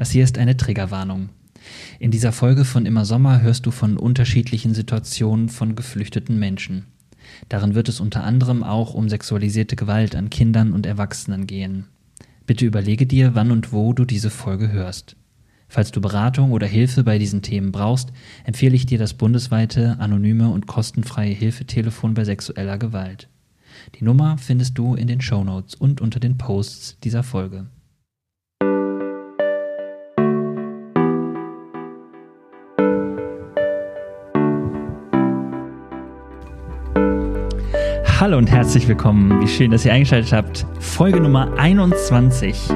Das hier ist eine Triggerwarnung. In dieser Folge von Immer Sommer hörst du von unterschiedlichen Situationen von geflüchteten Menschen. Darin wird es unter anderem auch um sexualisierte Gewalt an Kindern und Erwachsenen gehen. Bitte überlege dir, wann und wo du diese Folge hörst. Falls du Beratung oder Hilfe bei diesen Themen brauchst, empfehle ich dir das bundesweite, anonyme und kostenfreie Hilfetelefon bei sexueller Gewalt. Die Nummer findest du in den Shownotes und unter den Posts dieser Folge. Hallo und herzlich willkommen. Wie schön, dass ihr eingeschaltet habt. Folge Nummer 21.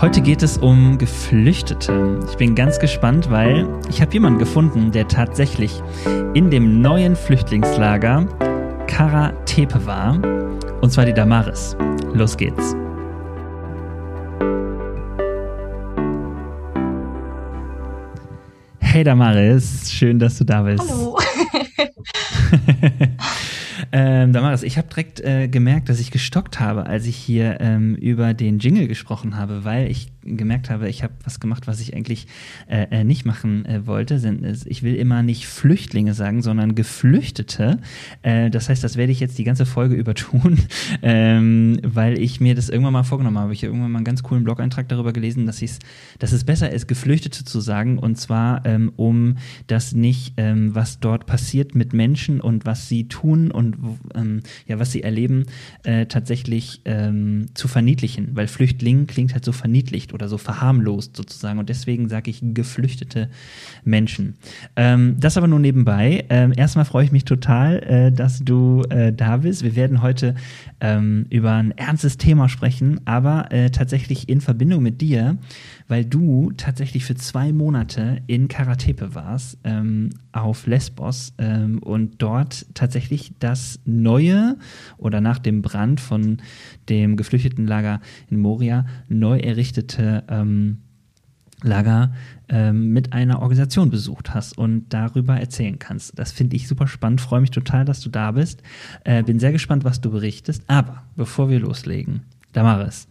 Heute geht es um Geflüchtete. Ich bin ganz gespannt, weil ich habe jemanden gefunden, der tatsächlich in dem neuen Flüchtlingslager Karatepe war. Und zwar die Damaris. Los geht's. Hey Damaris, schön, dass du da bist. Hallo. Ähm, Damaris, ich habe direkt äh, gemerkt, dass ich gestockt habe, als ich hier ähm, über den Jingle gesprochen habe, weil ich gemerkt habe, ich habe was gemacht, was ich eigentlich äh, äh nicht machen äh, wollte. Ich will immer nicht Flüchtlinge sagen, sondern Geflüchtete. Äh, das heißt, das werde ich jetzt die ganze Folge über tun, ähm, weil ich mir das irgendwann mal vorgenommen habe. Ich habe irgendwann mal einen ganz coolen Blog-Eintrag darüber gelesen, dass, dass es besser ist, Geflüchtete zu sagen, und zwar ähm, um das nicht, ähm, was dort passiert mit Menschen und was sie tun und ähm, ja, was sie erleben, äh, tatsächlich ähm, zu verniedlichen, weil Flüchtling klingt halt so verniedlicht oder so verharmlost sozusagen. Und deswegen sage ich geflüchtete Menschen. Ähm, das aber nur nebenbei. Ähm, erstmal freue ich mich total, äh, dass du äh, da bist. Wir werden heute ähm, über ein ernstes Thema sprechen, aber äh, tatsächlich in Verbindung mit dir, weil du tatsächlich für zwei Monate in Karatepe warst, ähm, auf Lesbos ähm, und dort tatsächlich das neue oder nach dem Brand von dem Geflüchtetenlager in Moria neu errichtete ähm, Lager ähm, mit einer Organisation besucht hast und darüber erzählen kannst. Das finde ich super spannend, freue mich total, dass du da bist. Äh, bin sehr gespannt, was du berichtest. Aber bevor wir loslegen, Damaris,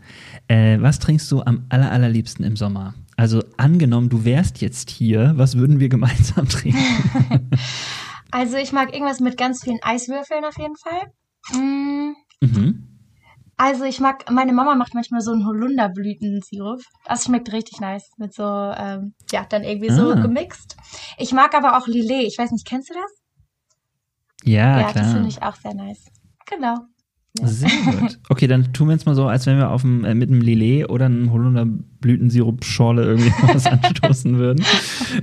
äh, was trinkst du am aller, allerliebsten im Sommer? Also angenommen, du wärst jetzt hier, was würden wir gemeinsam trinken? also ich mag irgendwas mit ganz vielen Eiswürfeln auf jeden Fall. Mm. Mhm. Also ich mag, meine Mama macht manchmal so einen Holunderblütensirup. Das schmeckt richtig nice. Mit so, ähm, ja, dann irgendwie so ah. gemixt. Ich mag aber auch Lillet. Ich weiß nicht, kennst du das? Ja, ja klar. das finde ich auch sehr nice. Genau. Sehr gut. Okay, dann tun wir jetzt mal so, als wenn wir auf dem, äh, mit einem Lillet oder einem Holunderblütensirup-Schorle irgendwie was anstoßen würden.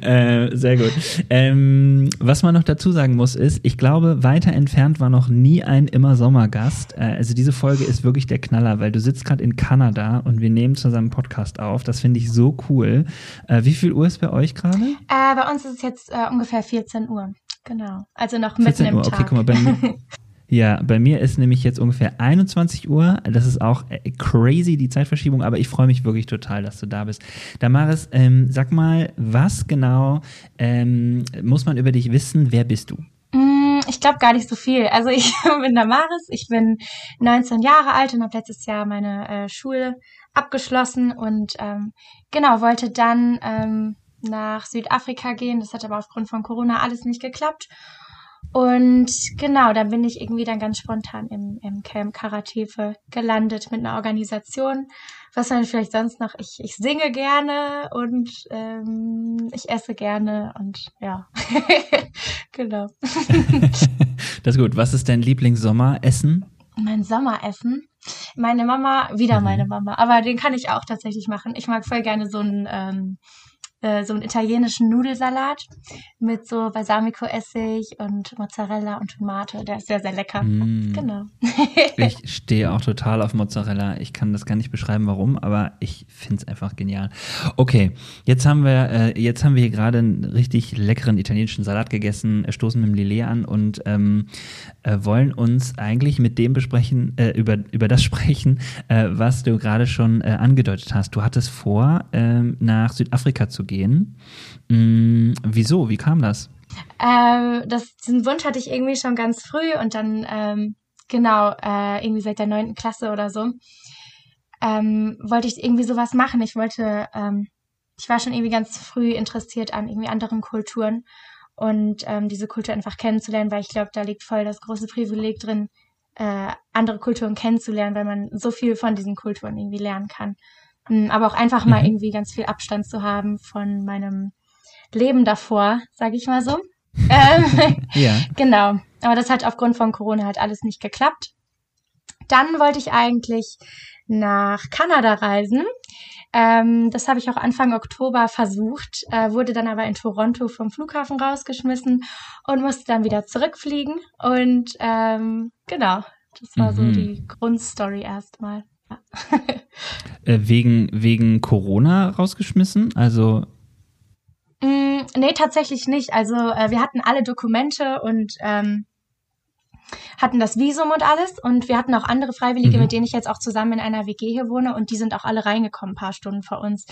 Äh, sehr gut. Ähm, was man noch dazu sagen muss, ist, ich glaube, weiter entfernt war noch nie ein immer Sommergast. Äh, also diese Folge ist wirklich der Knaller, weil du sitzt gerade in Kanada und wir nehmen zusammen Podcast auf. Das finde ich so cool. Äh, wie viel Uhr ist bei euch gerade? Äh, bei uns ist es jetzt äh, ungefähr 14 Uhr. Genau. Also noch mitten im Uhr. Tag. Okay, guck mal, bei mir, Ja, bei mir ist nämlich jetzt ungefähr 21 Uhr. Das ist auch äh, crazy, die Zeitverschiebung, aber ich freue mich wirklich total, dass du da bist. Damaris, ähm, sag mal, was genau ähm, muss man über dich wissen? Wer bist du? Mm, ich glaube gar nicht so viel. Also ich bin Damaris, ich bin 19 Jahre alt und habe letztes Jahr meine äh, Schule abgeschlossen und ähm, genau, wollte dann ähm, nach Südafrika gehen. Das hat aber aufgrund von Corona alles nicht geklappt. Und genau, da bin ich irgendwie dann ganz spontan im, im Camp Karatefe gelandet mit einer Organisation. Was dann vielleicht sonst noch, ich, ich singe gerne und ähm, ich esse gerne und ja, genau. das ist gut. Was ist dein Lieblingssommeressen? Mein Sommeressen? Meine Mama, wieder mhm. meine Mama, aber den kann ich auch tatsächlich machen. Ich mag voll gerne so ein ähm, äh, so einen italienischen Nudelsalat mit so Balsamico-Essig und Mozzarella und Tomate. Der ist sehr, sehr lecker. Mm. Genau. ich stehe auch total auf Mozzarella. Ich kann das gar nicht beschreiben, warum, aber ich finde es einfach genial. Okay, jetzt haben wir, äh, jetzt haben wir hier gerade einen richtig leckeren italienischen Salat gegessen, stoßen mit dem Lillet an und ähm, äh, wollen uns eigentlich mit dem besprechen, äh, über, über das sprechen, äh, was du gerade schon äh, angedeutet hast. Du hattest vor, ähm, nach Südafrika zu gehen gehen. Hm, wieso? Wie kam das? Äh, das, diesen Wunsch hatte ich irgendwie schon ganz früh und dann, ähm, genau, äh, irgendwie seit der neunten Klasse oder so, ähm, wollte ich irgendwie sowas machen. Ich wollte, ähm, ich war schon irgendwie ganz früh interessiert an irgendwie anderen Kulturen und ähm, diese Kultur einfach kennenzulernen, weil ich glaube, da liegt voll das große Privileg drin, äh, andere Kulturen kennenzulernen, weil man so viel von diesen Kulturen irgendwie lernen kann. Ähm, aber auch einfach mal mhm. irgendwie ganz viel Abstand zu haben von meinem Leben davor, sage ich mal so. ähm, ja. Genau. Aber das hat aufgrund von Corona halt alles nicht geklappt. Dann wollte ich eigentlich nach Kanada reisen. Ähm, das habe ich auch Anfang Oktober versucht, äh, wurde dann aber in Toronto vom Flughafen rausgeschmissen und musste dann wieder zurückfliegen. Und ähm, genau, das war mhm. so die Grundstory erstmal. Äh, wegen, wegen Corona rausgeschmissen? Also Mm, nee, tatsächlich nicht. Also äh, wir hatten alle Dokumente und ähm, hatten das Visum und alles und wir hatten auch andere Freiwillige, mhm. mit denen ich jetzt auch zusammen in einer WG hier wohne und die sind auch alle reingekommen, ein paar Stunden vor uns.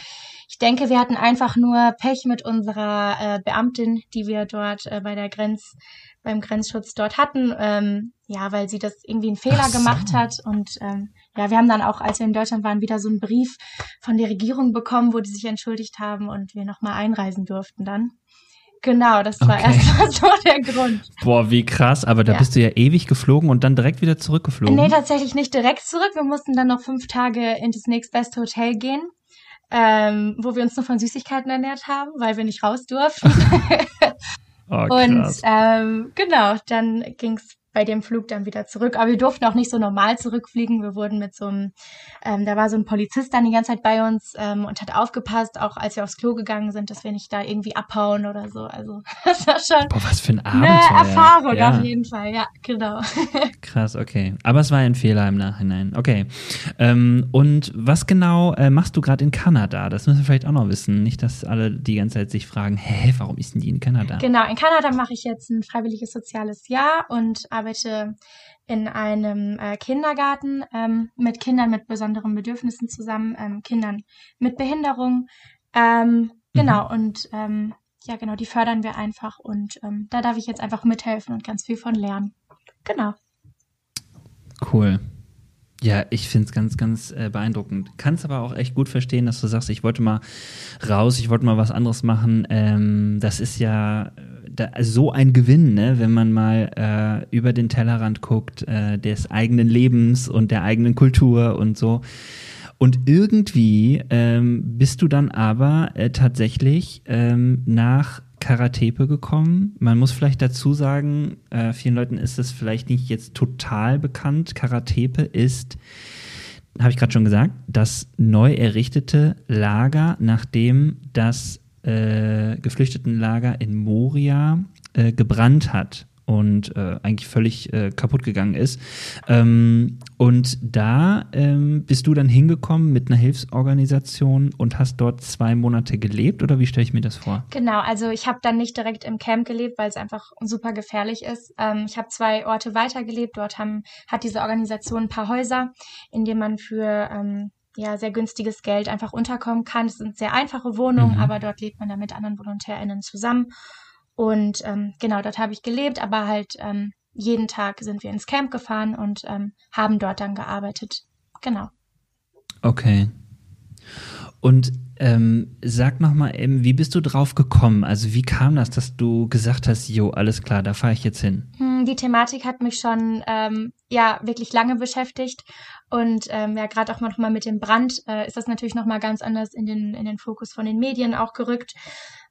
Ich denke, wir hatten einfach nur Pech mit unserer äh, Beamtin, die wir dort äh, bei der Grenz, beim Grenzschutz dort hatten, ähm, ja, weil sie das irgendwie einen Fehler so. gemacht hat und ähm, ja, wir haben dann auch, als wir in Deutschland waren, wieder so einen Brief von der Regierung bekommen, wo die sich entschuldigt haben und wir nochmal einreisen durften dann. Genau, das war okay. erstmal so der Grund. Boah, wie krass, aber da ja. bist du ja ewig geflogen und dann direkt wieder zurückgeflogen. Nee, tatsächlich nicht direkt zurück. Wir mussten dann noch fünf Tage in das nächstbeste Hotel gehen, ähm, wo wir uns nur von Süßigkeiten ernährt haben, weil wir nicht raus durften. oh, und ähm, genau, dann ging's bei dem Flug dann wieder zurück. Aber wir durften auch nicht so normal zurückfliegen. Wir wurden mit so einem, ähm, da war so ein Polizist dann die ganze Zeit bei uns ähm, und hat aufgepasst, auch als wir aufs Klo gegangen sind, dass wir nicht da irgendwie abhauen oder so. Also das war schon Boah, was für ein Abenteuer. eine Erfahrung ja. auf jeden Fall. Ja, genau. Krass, okay. Aber es war ein Fehler im Nachhinein. Okay. Ähm, und was genau äh, machst du gerade in Kanada? Das müssen wir vielleicht auch noch wissen. Nicht, dass alle die ganze Zeit sich fragen, hä, warum ist denn die in Kanada? Genau, in Kanada mache ich jetzt ein freiwilliges soziales Jahr und arbeite in einem äh, Kindergarten ähm, mit Kindern mit besonderen Bedürfnissen zusammen, ähm, Kindern mit Behinderung. Ähm, genau, mhm. und ähm, ja, genau, die fördern wir einfach und ähm, da darf ich jetzt einfach mithelfen und ganz viel von lernen. Genau. Cool. Ja, ich finde es ganz, ganz äh, beeindruckend. Kannst aber auch echt gut verstehen, dass du sagst, ich wollte mal raus, ich wollte mal was anderes machen. Ähm, das ist ja äh, da, so ein Gewinn, ne? wenn man mal äh, über den Tellerrand guckt, äh, des eigenen Lebens und der eigenen Kultur und so. Und irgendwie ähm, bist du dann aber äh, tatsächlich ähm, nach Karatepe gekommen. Man muss vielleicht dazu sagen, äh, vielen Leuten ist es vielleicht nicht jetzt total bekannt. Karatepe ist, habe ich gerade schon gesagt, das neu errichtete Lager, nachdem das äh, Geflüchtetenlager in Moria äh, gebrannt hat und äh, eigentlich völlig äh, kaputt gegangen ist. Ähm, und da ähm, bist du dann hingekommen mit einer Hilfsorganisation und hast dort zwei Monate gelebt oder wie stelle ich mir das vor? Genau, also ich habe dann nicht direkt im Camp gelebt, weil es einfach super gefährlich ist. Ähm, ich habe zwei Orte weitergelebt. Dort haben, hat diese Organisation ein paar Häuser, in denen man für ähm, ja, sehr günstiges Geld einfach unterkommen kann. Es sind sehr einfache Wohnungen, mhm. aber dort lebt man dann mit anderen VolontärInnen zusammen. Und ähm, genau, dort habe ich gelebt, aber halt ähm, jeden Tag sind wir ins Camp gefahren und ähm, haben dort dann gearbeitet. Genau. Okay. Und ähm, sag noch mal eben, wie bist du drauf gekommen? Also wie kam das, dass du gesagt hast, jo, alles klar, da fahre ich jetzt hin? Hm, die Thematik hat mich schon ähm, ja wirklich lange beschäftigt und ähm, ja gerade auch noch mal mit dem Brand äh, ist das natürlich noch mal ganz anders in den in den Fokus von den Medien auch gerückt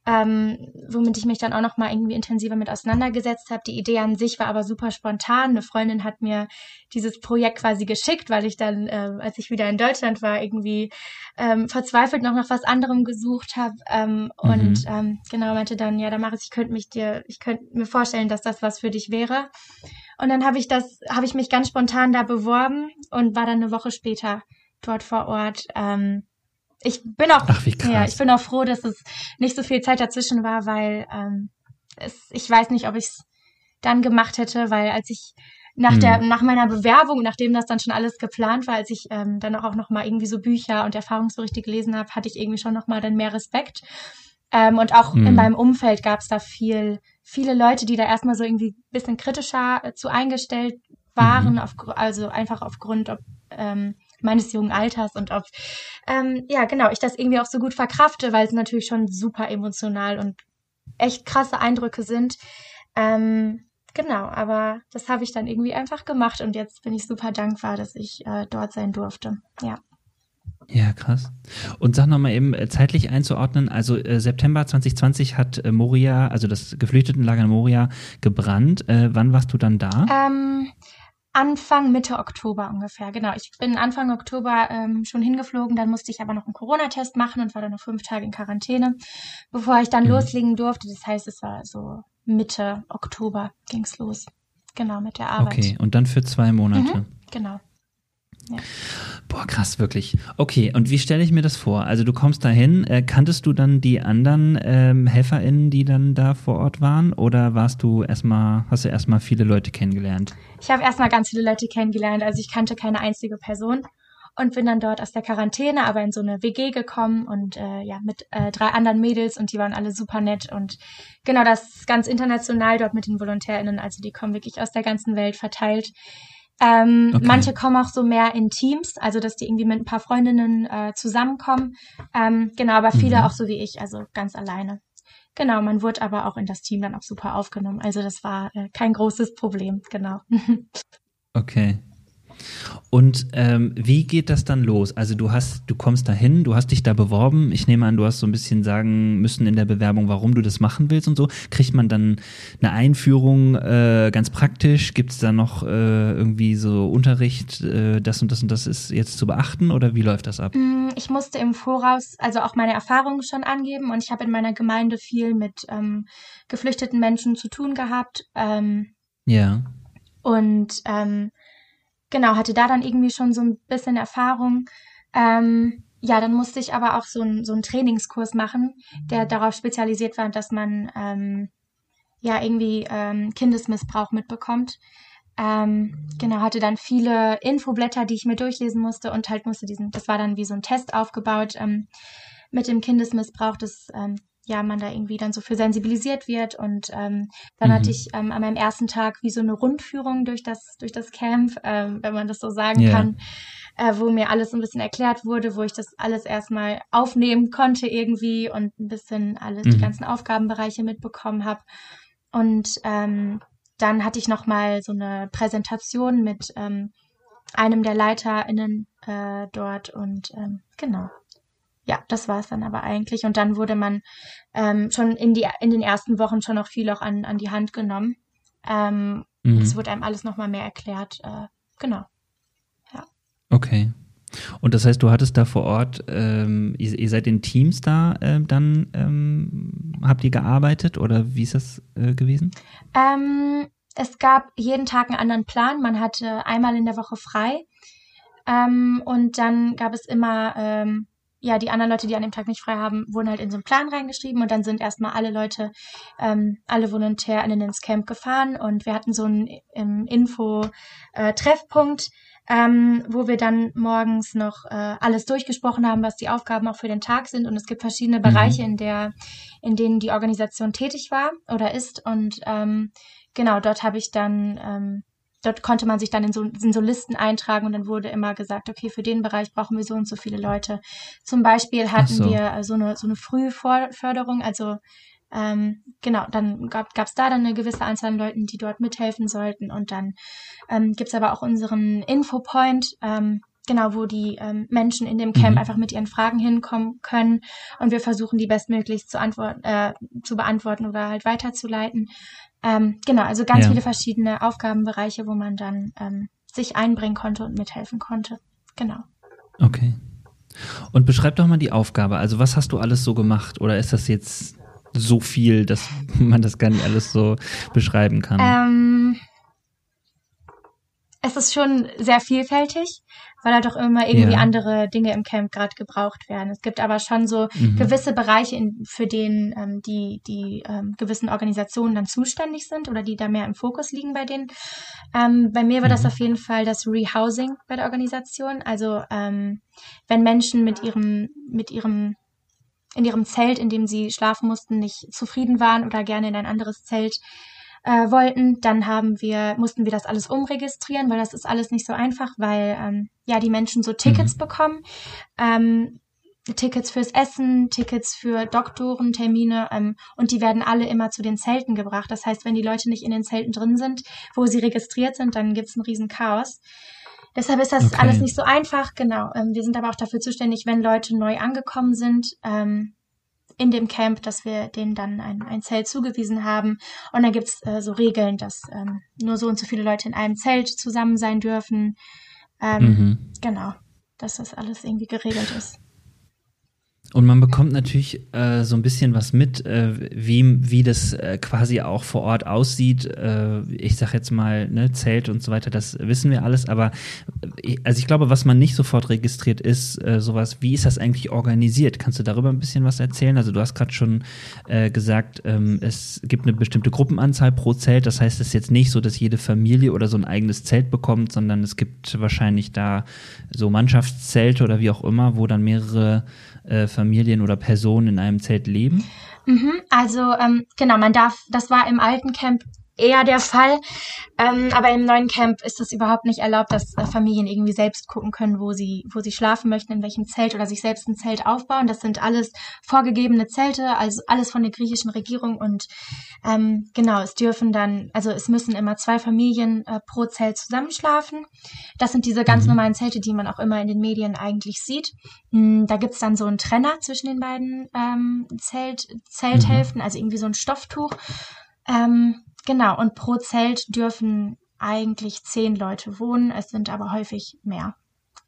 ähm, womit ich mich dann auch noch mal irgendwie intensiver mit auseinandergesetzt habe. Die Idee an sich war aber super spontan. Eine Freundin hat mir dieses Projekt quasi geschickt, weil ich dann, äh, als ich wieder in Deutschland war, irgendwie ähm, verzweifelt noch nach was anderem gesucht habe ähm, mhm. und ähm, genau meinte dann, ja, Damaris, ich könnte mich dir, ich könnte mir vorstellen, dass das was für dich wäre. Und dann habe ich das, habe ich mich ganz spontan da beworben und war dann eine Woche später dort vor Ort. Ähm, ich bin auch, Ach, ja, ich bin auch froh, dass es nicht so viel Zeit dazwischen war, weil ähm, es, ich weiß nicht, ob ich es dann gemacht hätte, weil als ich nach der hm. nach meiner Bewerbung, nachdem das dann schon alles geplant war, als ich ähm, dann auch noch mal irgendwie so Bücher und Erfahrungsberichte gelesen habe, hatte ich irgendwie schon noch mal dann mehr Respekt. Ähm, und auch hm. in meinem Umfeld gab es da viel viele Leute, die da erstmal so irgendwie bisschen kritischer äh, zu eingestellt waren, mhm. auf, also einfach aufgrund ob, ähm, meines jungen Alters und ob, ähm, ja, genau, ich das irgendwie auch so gut verkrafte, weil es natürlich schon super emotional und echt krasse Eindrücke sind. Ähm, genau, aber das habe ich dann irgendwie einfach gemacht und jetzt bin ich super dankbar, dass ich äh, dort sein durfte. Ja. Ja, krass. Und sag nochmal eben äh, zeitlich einzuordnen, also äh, September 2020 hat äh, Moria, also das Geflüchtetenlager in Moria, gebrannt. Äh, wann warst du dann da? Ähm, Anfang, Mitte Oktober ungefähr, genau. Ich bin Anfang Oktober ähm, schon hingeflogen, dann musste ich aber noch einen Corona-Test machen und war dann noch fünf Tage in Quarantäne, bevor ich dann mhm. loslegen durfte. Das heißt, es war so Mitte Oktober ging's los. Genau, mit der Arbeit. Okay, und dann für zwei Monate. Mhm, genau. Ja. Boah, krass, wirklich. Okay, und wie stelle ich mir das vor? Also du kommst dahin, äh, kanntest du dann die anderen ähm, HelferInnen, die dann da vor Ort waren? Oder warst du erstmal, hast du erstmal viele Leute kennengelernt? Ich habe erstmal ganz viele Leute kennengelernt. Also ich kannte keine einzige Person und bin dann dort aus der Quarantäne, aber in so eine WG gekommen und äh, ja, mit äh, drei anderen Mädels und die waren alle super nett und genau das ist ganz international dort mit den VolontärInnen. Also die kommen wirklich aus der ganzen Welt verteilt. Ähm, okay. Manche kommen auch so mehr in Teams, also dass die irgendwie mit ein paar Freundinnen äh, zusammenkommen. Ähm, genau, aber viele mhm. auch so wie ich, also ganz alleine. Genau, man wurde aber auch in das Team dann auch super aufgenommen. Also das war äh, kein großes Problem, genau. okay. Und ähm, wie geht das dann los? Also du hast, du kommst dahin, du hast dich da beworben. Ich nehme an, du hast so ein bisschen sagen müssen in der Bewerbung, warum du das machen willst und so. Kriegt man dann eine Einführung äh, ganz praktisch? Gibt es da noch äh, irgendwie so Unterricht, äh, das und das und das ist jetzt zu beachten oder wie läuft das ab? Mm, ich musste im Voraus also auch meine Erfahrungen schon angeben und ich habe in meiner Gemeinde viel mit ähm, geflüchteten Menschen zu tun gehabt. Ähm, ja. Und ähm, genau, hatte da dann irgendwie schon so ein bisschen Erfahrung. Ähm, ja, dann musste ich aber auch so, ein, so einen Trainingskurs machen, der darauf spezialisiert war, dass man ähm, ja irgendwie ähm, Kindesmissbrauch mitbekommt. Ähm, genau, hatte dann viele Infoblätter, die ich mir durchlesen musste und halt musste diesen, das war dann wie so ein Test aufgebaut ähm, mit dem Kindesmissbrauch. Das ähm, ja, man da irgendwie dann so für sensibilisiert wird. Und ähm, dann mhm. hatte ich ähm, an meinem ersten Tag wie so eine Rundführung durch das, durch das Camp, ähm, wenn man das so sagen yeah. kann, äh, wo mir alles ein bisschen erklärt wurde, wo ich das alles erstmal aufnehmen konnte irgendwie und ein bisschen alles, mhm. die ganzen Aufgabenbereiche mitbekommen habe. Und ähm, dann hatte ich nochmal so eine Präsentation mit ähm, einem der LeiterInnen äh, dort und ähm, genau ja, das war es dann aber eigentlich. Und dann wurde man ähm, schon in, die, in den ersten Wochen schon noch viel auch an, an die Hand genommen. Ähm, mhm. Es wurde einem alles nochmal mehr erklärt. Äh, genau. Ja. Okay. Und das heißt, du hattest da vor Ort, ähm, ihr, ihr, seid in Teams da äh, dann, ähm, habt ihr gearbeitet oder wie ist das äh, gewesen? Ähm, es gab jeden Tag einen anderen Plan. Man hatte einmal in der Woche frei. Ähm, und dann gab es immer ähm, ja, die anderen Leute, die an dem Tag nicht frei haben, wurden halt in so einen Plan reingeschrieben und dann sind erstmal alle Leute, ähm, alle VolontärInnen ins Camp gefahren und wir hatten so einen ähm, Info-Treffpunkt, äh, ähm, wo wir dann morgens noch äh, alles durchgesprochen haben, was die Aufgaben auch für den Tag sind und es gibt verschiedene mhm. Bereiche, in der, in denen die Organisation tätig war oder ist und ähm, genau, dort habe ich dann ähm, dort konnte man sich dann in so, in so Listen eintragen und dann wurde immer gesagt, okay, für den Bereich brauchen wir so und so viele Leute. Zum Beispiel hatten so. wir so eine, so eine Frühförderung, also ähm, genau, dann gab es da dann eine gewisse Anzahl an Leuten, die dort mithelfen sollten. Und dann ähm, gibt es aber auch unseren Infopoint, ähm, genau, wo die ähm, Menschen in dem Camp mhm. einfach mit ihren Fragen hinkommen können. Und wir versuchen, die bestmöglichst zu, antworten, äh, zu beantworten oder halt weiterzuleiten. Ähm, genau, also ganz ja. viele verschiedene Aufgabenbereiche, wo man dann ähm, sich einbringen konnte und mithelfen konnte. Genau. Okay. Und beschreib doch mal die Aufgabe. Also was hast du alles so gemacht? Oder ist das jetzt so viel, dass man das gar nicht alles so beschreiben kann? Ähm, es ist schon sehr vielfältig, weil halt auch immer irgendwie ja. andere Dinge im Camp gerade gebraucht werden. Es gibt aber schon so mhm. gewisse Bereiche, in, für denen ähm, die, die ähm, gewissen Organisationen dann zuständig sind oder die da mehr im Fokus liegen bei denen. Ähm, bei mir war mhm. das auf jeden Fall das Rehousing bei der Organisation. Also ähm, wenn Menschen mit ihrem, mit ihrem in ihrem Zelt, in dem sie schlafen mussten, nicht zufrieden waren oder gerne in ein anderes Zelt äh, wollten. Dann haben wir, mussten wir das alles umregistrieren, weil das ist alles nicht so einfach, weil ähm, ja die Menschen so Tickets mhm. bekommen. Ähm, Tickets fürs Essen, Tickets für Doktorentermine ähm, und die werden alle immer zu den Zelten gebracht. Das heißt, wenn die Leute nicht in den Zelten drin sind, wo sie registriert sind, dann gibt's ein riesen Chaos. Deshalb ist das okay. alles nicht so einfach, genau. Ähm, wir sind aber auch dafür zuständig, wenn Leute neu angekommen sind ähm, in dem Camp, dass wir denen dann ein, ein Zelt zugewiesen haben. Und dann gibt's äh, so Regeln, dass ähm, nur so und so viele Leute in einem Zelt zusammen sein dürfen. Ähm, mhm. Genau, dass das alles irgendwie geregelt ist. Und man bekommt natürlich äh, so ein bisschen was mit, äh, wie, wie das äh, quasi auch vor Ort aussieht. Äh, ich sag jetzt mal, ne, Zelt und so weiter, das wissen wir alles. Aber äh, also ich glaube, was man nicht sofort registriert, ist äh, sowas, wie ist das eigentlich organisiert? Kannst du darüber ein bisschen was erzählen? Also du hast gerade schon äh, gesagt, ähm, es gibt eine bestimmte Gruppenanzahl pro Zelt. Das heißt, es ist jetzt nicht so, dass jede Familie oder so ein eigenes Zelt bekommt, sondern es gibt wahrscheinlich da so Mannschaftszelte oder wie auch immer, wo dann mehrere äh, Familien oder Personen in einem Zelt leben? Mhm, also ähm, genau, man darf, das war im alten Camp eher der Fall. Ähm, aber im neuen Camp ist es überhaupt nicht erlaubt, dass äh, Familien irgendwie selbst gucken können, wo sie, wo sie schlafen möchten, in welchem Zelt oder sich selbst ein Zelt aufbauen. Das sind alles vorgegebene Zelte, also alles von der griechischen Regierung und ähm, genau, es dürfen dann, also es müssen immer zwei Familien äh, pro Zelt zusammenschlafen. Das sind diese ganz mhm. normalen Zelte, die man auch immer in den Medien eigentlich sieht. Mhm, da gibt's dann so einen Trenner zwischen den beiden ähm, Zelt, Zelthälften, mhm. also irgendwie so ein Stofftuch. Ähm, Genau, und pro Zelt dürfen eigentlich zehn Leute wohnen, es sind aber häufig mehr.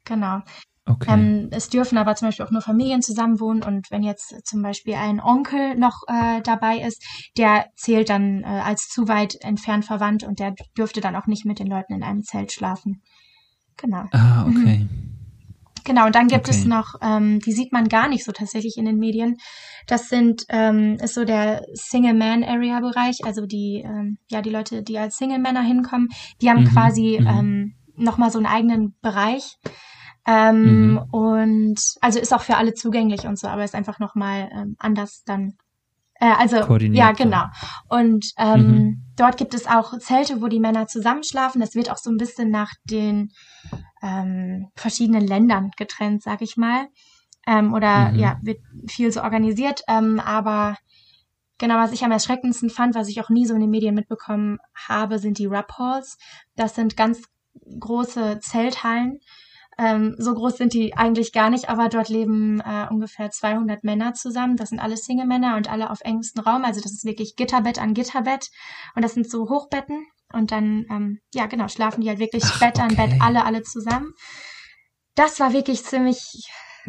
Genau. Okay. Ähm, es dürfen aber zum Beispiel auch nur Familien zusammenwohnen und wenn jetzt zum Beispiel ein Onkel noch äh, dabei ist, der zählt dann äh, als zu weit entfernt verwandt und der dürfte dann auch nicht mit den Leuten in einem Zelt schlafen. Genau. Ah, okay. Mhm. Genau, und dann gibt okay. es noch, ähm, die sieht man gar nicht so tatsächlich in den Medien. Das sind, ähm, ist so der Single-Man-Area-Bereich, also die, ähm, ja, die Leute, die als Single-Männer hinkommen, die haben mhm. quasi mhm. ähm, nochmal so einen eigenen Bereich. Ähm, mhm. Und also ist auch für alle zugänglich und so, aber ist einfach nochmal ähm, anders dann äh, also ja, genau. Und ähm, mhm. dort gibt es auch Zelte, wo die Männer zusammenschlafen. Das wird auch so ein bisschen nach den ähm, verschiedenen Ländern getrennt, sag ich mal. Ähm, oder mhm. ja, wird viel so organisiert. Ähm, aber genau, was ich am erschreckendsten fand, was ich auch nie so in den Medien mitbekommen habe, sind die Rap Halls. Das sind ganz große Zelthallen. Ähm, so groß sind die eigentlich gar nicht, aber dort leben äh, ungefähr 200 Männer zusammen. Das sind alle Single-Männer und alle auf engstem Raum. Also das ist wirklich Gitterbett an Gitterbett. Und das sind so Hochbetten. Und dann, ähm, ja genau, schlafen die halt wirklich Ach, Bett an Bett, alle, alle zusammen. Das war wirklich ziemlich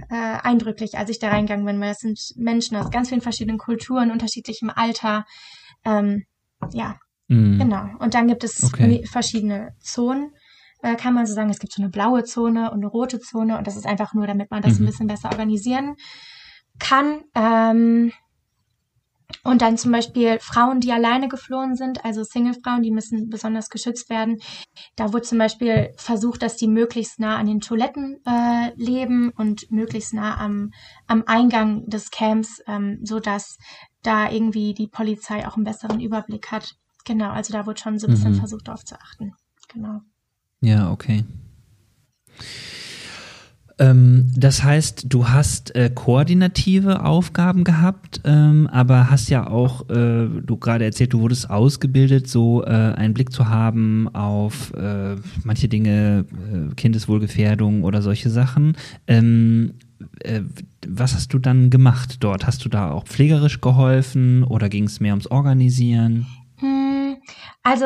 äh, eindrücklich, als ich da reingegangen bin, weil es sind Menschen aus ganz vielen verschiedenen Kulturen, unterschiedlichem Alter. Ähm, ja, mm. genau. Und dann gibt es okay. verschiedene Zonen, äh, kann man so sagen. Es gibt so eine blaue Zone und eine rote Zone und das ist einfach nur, damit man das mhm. ein bisschen besser organisieren kann. Ähm, und dann zum Beispiel Frauen, die alleine geflohen sind, also Single-Frauen, die müssen besonders geschützt werden. Da wurde zum Beispiel versucht, dass die möglichst nah an den Toiletten äh, leben und möglichst nah am, am Eingang des Camps, ähm, so dass da irgendwie die Polizei auch einen besseren Überblick hat. Genau, also da wurde schon so ein bisschen mhm. versucht, darauf zu achten. Genau. Ja, okay. Ähm, das heißt, du hast äh, koordinative Aufgaben gehabt, ähm, aber hast ja auch, äh, du gerade erzählt, du wurdest ausgebildet, so äh, einen Blick zu haben auf äh, manche Dinge, äh, Kindeswohlgefährdung oder solche Sachen. Ähm, äh, was hast du dann gemacht dort? Hast du da auch pflegerisch geholfen oder ging es mehr ums Organisieren? Hm, also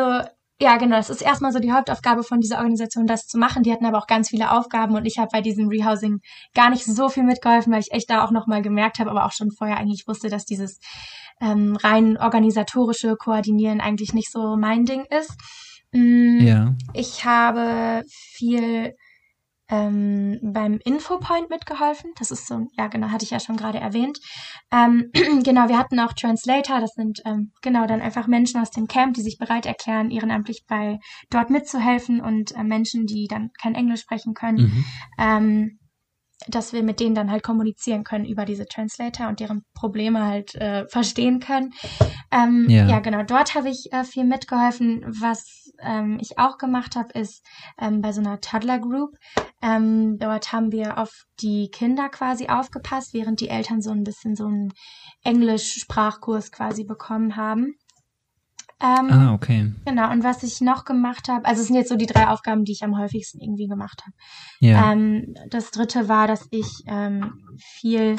ja, genau. Das ist erstmal so die Hauptaufgabe von dieser Organisation, das zu machen. Die hatten aber auch ganz viele Aufgaben und ich habe bei diesem Rehousing gar nicht so viel mitgeholfen, weil ich echt da auch nochmal gemerkt habe, aber auch schon vorher eigentlich wusste, dass dieses ähm, rein organisatorische Koordinieren eigentlich nicht so mein Ding ist. Mm, ja. Ich habe viel ähm, beim Infopoint mitgeholfen. Das ist so, ja genau, hatte ich ja schon gerade erwähnt. Ähm, genau, wir hatten auch Translator, das sind ähm, genau dann einfach Menschen aus dem Camp, die sich bereit erklären, ehrenamtlich bei dort mitzuhelfen und äh, Menschen, die dann kein Englisch sprechen können. Mhm. Ähm, dass wir mit denen dann halt kommunizieren können über diese Translator und deren Probleme halt äh, verstehen können. Ähm, ja. ja. genau. Dort habe ich äh, viel mitgeholfen. Was ähm, ich auch gemacht habe, ist ähm, bei so einer Toddler Group. Ähm, dort haben wir auf die Kinder quasi aufgepasst, während die Eltern so ein bisschen so einen Englisch-Sprachkurs quasi bekommen haben. Ähm, ah, okay. Genau, und was ich noch gemacht habe, also es sind jetzt so die drei Aufgaben, die ich am häufigsten irgendwie gemacht habe. Ja. Ähm, das dritte war, dass ich ähm, viel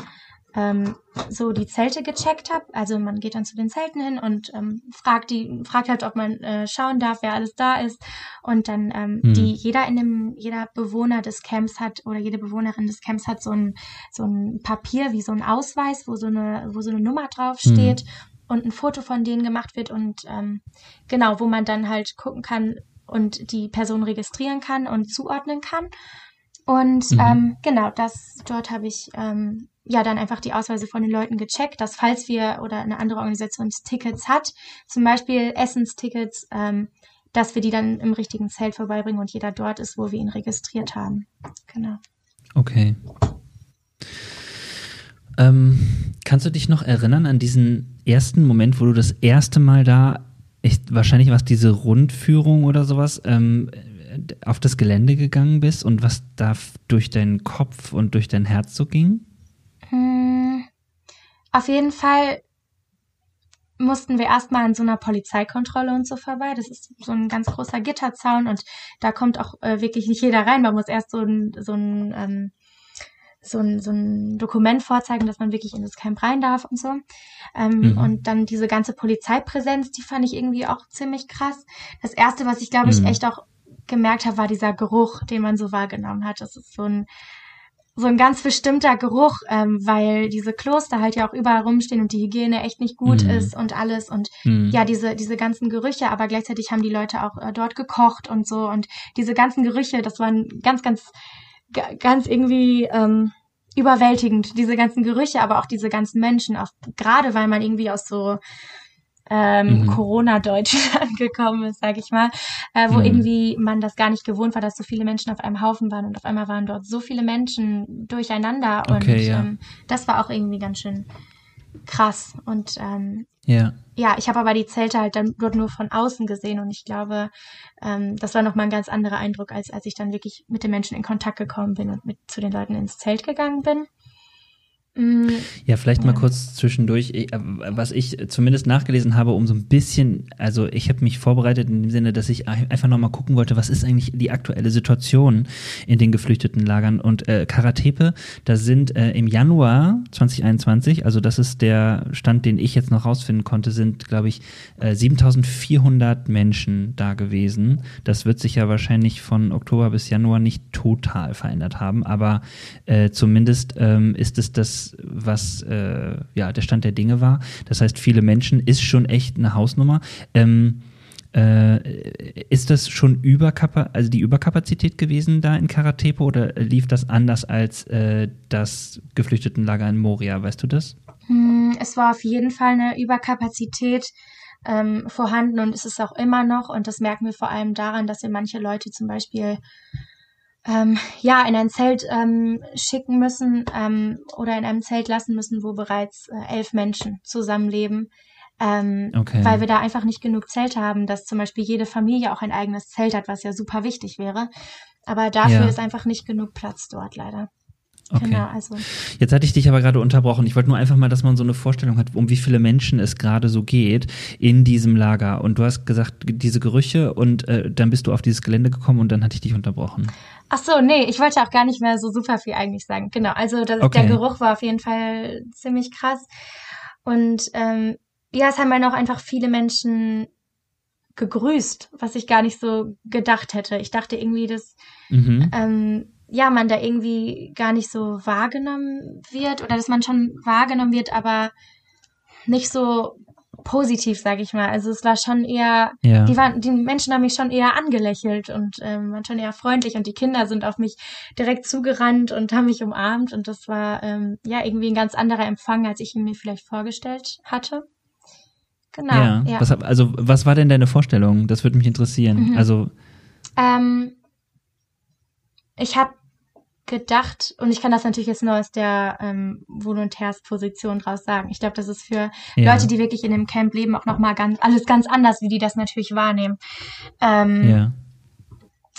ähm, so die Zelte gecheckt habe. Also man geht dann zu den Zelten hin und ähm, fragt die, fragt halt, ob man äh, schauen darf, wer alles da ist. Und dann ähm, hm. die jeder in dem, jeder Bewohner des Camps hat oder jede Bewohnerin des Camps hat so ein so ein Papier wie so ein Ausweis, wo so eine, wo so eine Nummer drauf steht. Hm und ein Foto von denen gemacht wird und ähm, genau, wo man dann halt gucken kann und die Person registrieren kann und zuordnen kann. Und mhm. ähm, genau, das dort habe ich ähm, ja dann einfach die Ausweise von den Leuten gecheckt, dass falls wir oder eine andere Organisation Tickets hat, zum Beispiel Essenstickets, ähm, dass wir die dann im richtigen Zelt vorbeibringen und jeder dort ist, wo wir ihn registriert haben. Genau. Okay. Ähm, kannst du dich noch erinnern an diesen ersten Moment, wo du das erste Mal da, ich, wahrscheinlich war es diese Rundführung oder sowas, ähm, auf das Gelände gegangen bist und was da durch deinen Kopf und durch dein Herz so ging? Auf jeden Fall mussten wir erstmal an so einer Polizeikontrolle und so vorbei. Das ist so ein ganz großer Gitterzaun und da kommt auch äh, wirklich nicht jeder rein. Man muss erst so ein, so ein ähm, so ein, so ein Dokument vorzeigen, dass man wirklich in das Camp rein darf und so. Ähm, mhm. Und dann diese ganze Polizeipräsenz, die fand ich irgendwie auch ziemlich krass. Das erste, was ich glaube mhm. ich echt auch gemerkt habe, war dieser Geruch, den man so wahrgenommen hat. Das ist so ein so ein ganz bestimmter Geruch, ähm, weil diese Kloster halt ja auch überall rumstehen und die Hygiene echt nicht gut mm. ist und alles und mm. ja, diese, diese ganzen Gerüche, aber gleichzeitig haben die Leute auch äh, dort gekocht und so und diese ganzen Gerüche, das waren ganz, ganz ganz irgendwie ähm, überwältigend, diese ganzen Gerüche, aber auch diese ganzen Menschen, auch gerade weil man irgendwie aus so ähm, mhm. Corona-Deutschland gekommen ist, sag ich mal, äh, wo mhm. irgendwie man das gar nicht gewohnt war, dass so viele Menschen auf einem Haufen waren und auf einmal waren dort so viele Menschen durcheinander und okay, ja. ähm, das war auch irgendwie ganz schön krass und ähm, ja. Ja, ich habe aber die Zelte halt dann dort nur von außen gesehen und ich glaube, ähm, das war nochmal ein ganz anderer Eindruck, als als ich dann wirklich mit den Menschen in Kontakt gekommen bin und mit zu den Leuten ins Zelt gegangen bin. Mm, ja, vielleicht ja. mal kurz zwischendurch, äh, was ich zumindest nachgelesen habe, um so ein bisschen, also ich habe mich vorbereitet in dem Sinne, dass ich einfach nochmal gucken wollte, was ist eigentlich die aktuelle Situation in den geflüchteten Lagern. Und äh, Karatepe, da sind äh, im Januar 2021, also das ist der Stand, den ich jetzt noch rausfinden konnte, sind, glaube ich, äh, 7400 Menschen da gewesen. Das wird sich ja wahrscheinlich von Oktober bis Januar nicht total verändert haben, aber äh, zumindest ähm, ist es das was äh, ja der Stand der Dinge war. Das heißt, viele Menschen ist schon echt eine Hausnummer. Ähm, äh, ist das schon Überkapa also die Überkapazität gewesen da in Karatepe oder lief das anders als äh, das Geflüchtetenlager in Moria? Weißt du das? Hm, es war auf jeden Fall eine Überkapazität ähm, vorhanden und ist es auch immer noch. Und das merken wir vor allem daran, dass wir manche Leute zum Beispiel ähm, ja, in ein Zelt ähm, schicken müssen ähm, oder in einem Zelt lassen müssen, wo bereits äh, elf Menschen zusammenleben. Ähm, okay. Weil wir da einfach nicht genug Zelte haben, dass zum Beispiel jede Familie auch ein eigenes Zelt hat, was ja super wichtig wäre. Aber dafür ja. ist einfach nicht genug Platz dort leider. Okay. Genau, also. Jetzt hatte ich dich aber gerade unterbrochen. Ich wollte nur einfach mal, dass man so eine Vorstellung hat, um wie viele Menschen es gerade so geht in diesem Lager. Und du hast gesagt, diese Gerüche und äh, dann bist du auf dieses Gelände gekommen und dann hatte ich dich unterbrochen. Ach so, nee, ich wollte auch gar nicht mehr so super viel eigentlich sagen. Genau, also das, okay. der Geruch war auf jeden Fall ziemlich krass. Und ähm, ja, es haben dann auch einfach viele Menschen gegrüßt, was ich gar nicht so gedacht hätte. Ich dachte irgendwie, dass mhm. ähm, ja, man da irgendwie gar nicht so wahrgenommen wird oder dass man schon wahrgenommen wird, aber nicht so positiv, sag ich mal. Also es war schon eher, ja. die waren, die Menschen haben mich schon eher angelächelt und ähm, waren schon eher freundlich und die Kinder sind auf mich direkt zugerannt und haben mich umarmt und das war ähm, ja irgendwie ein ganz anderer Empfang, als ich ihn mir vielleicht vorgestellt hatte. Genau. Ja. ja. Was, also was war denn deine Vorstellung? Das würde mich interessieren. Mhm. Also ähm, ich habe gedacht, und ich kann das natürlich jetzt nur aus der ähm, Volontärsposition draus sagen. Ich glaube, das ist für ja. Leute, die wirklich in dem Camp leben, auch nochmal ganz, alles ganz anders, wie die das natürlich wahrnehmen. Ähm, ja.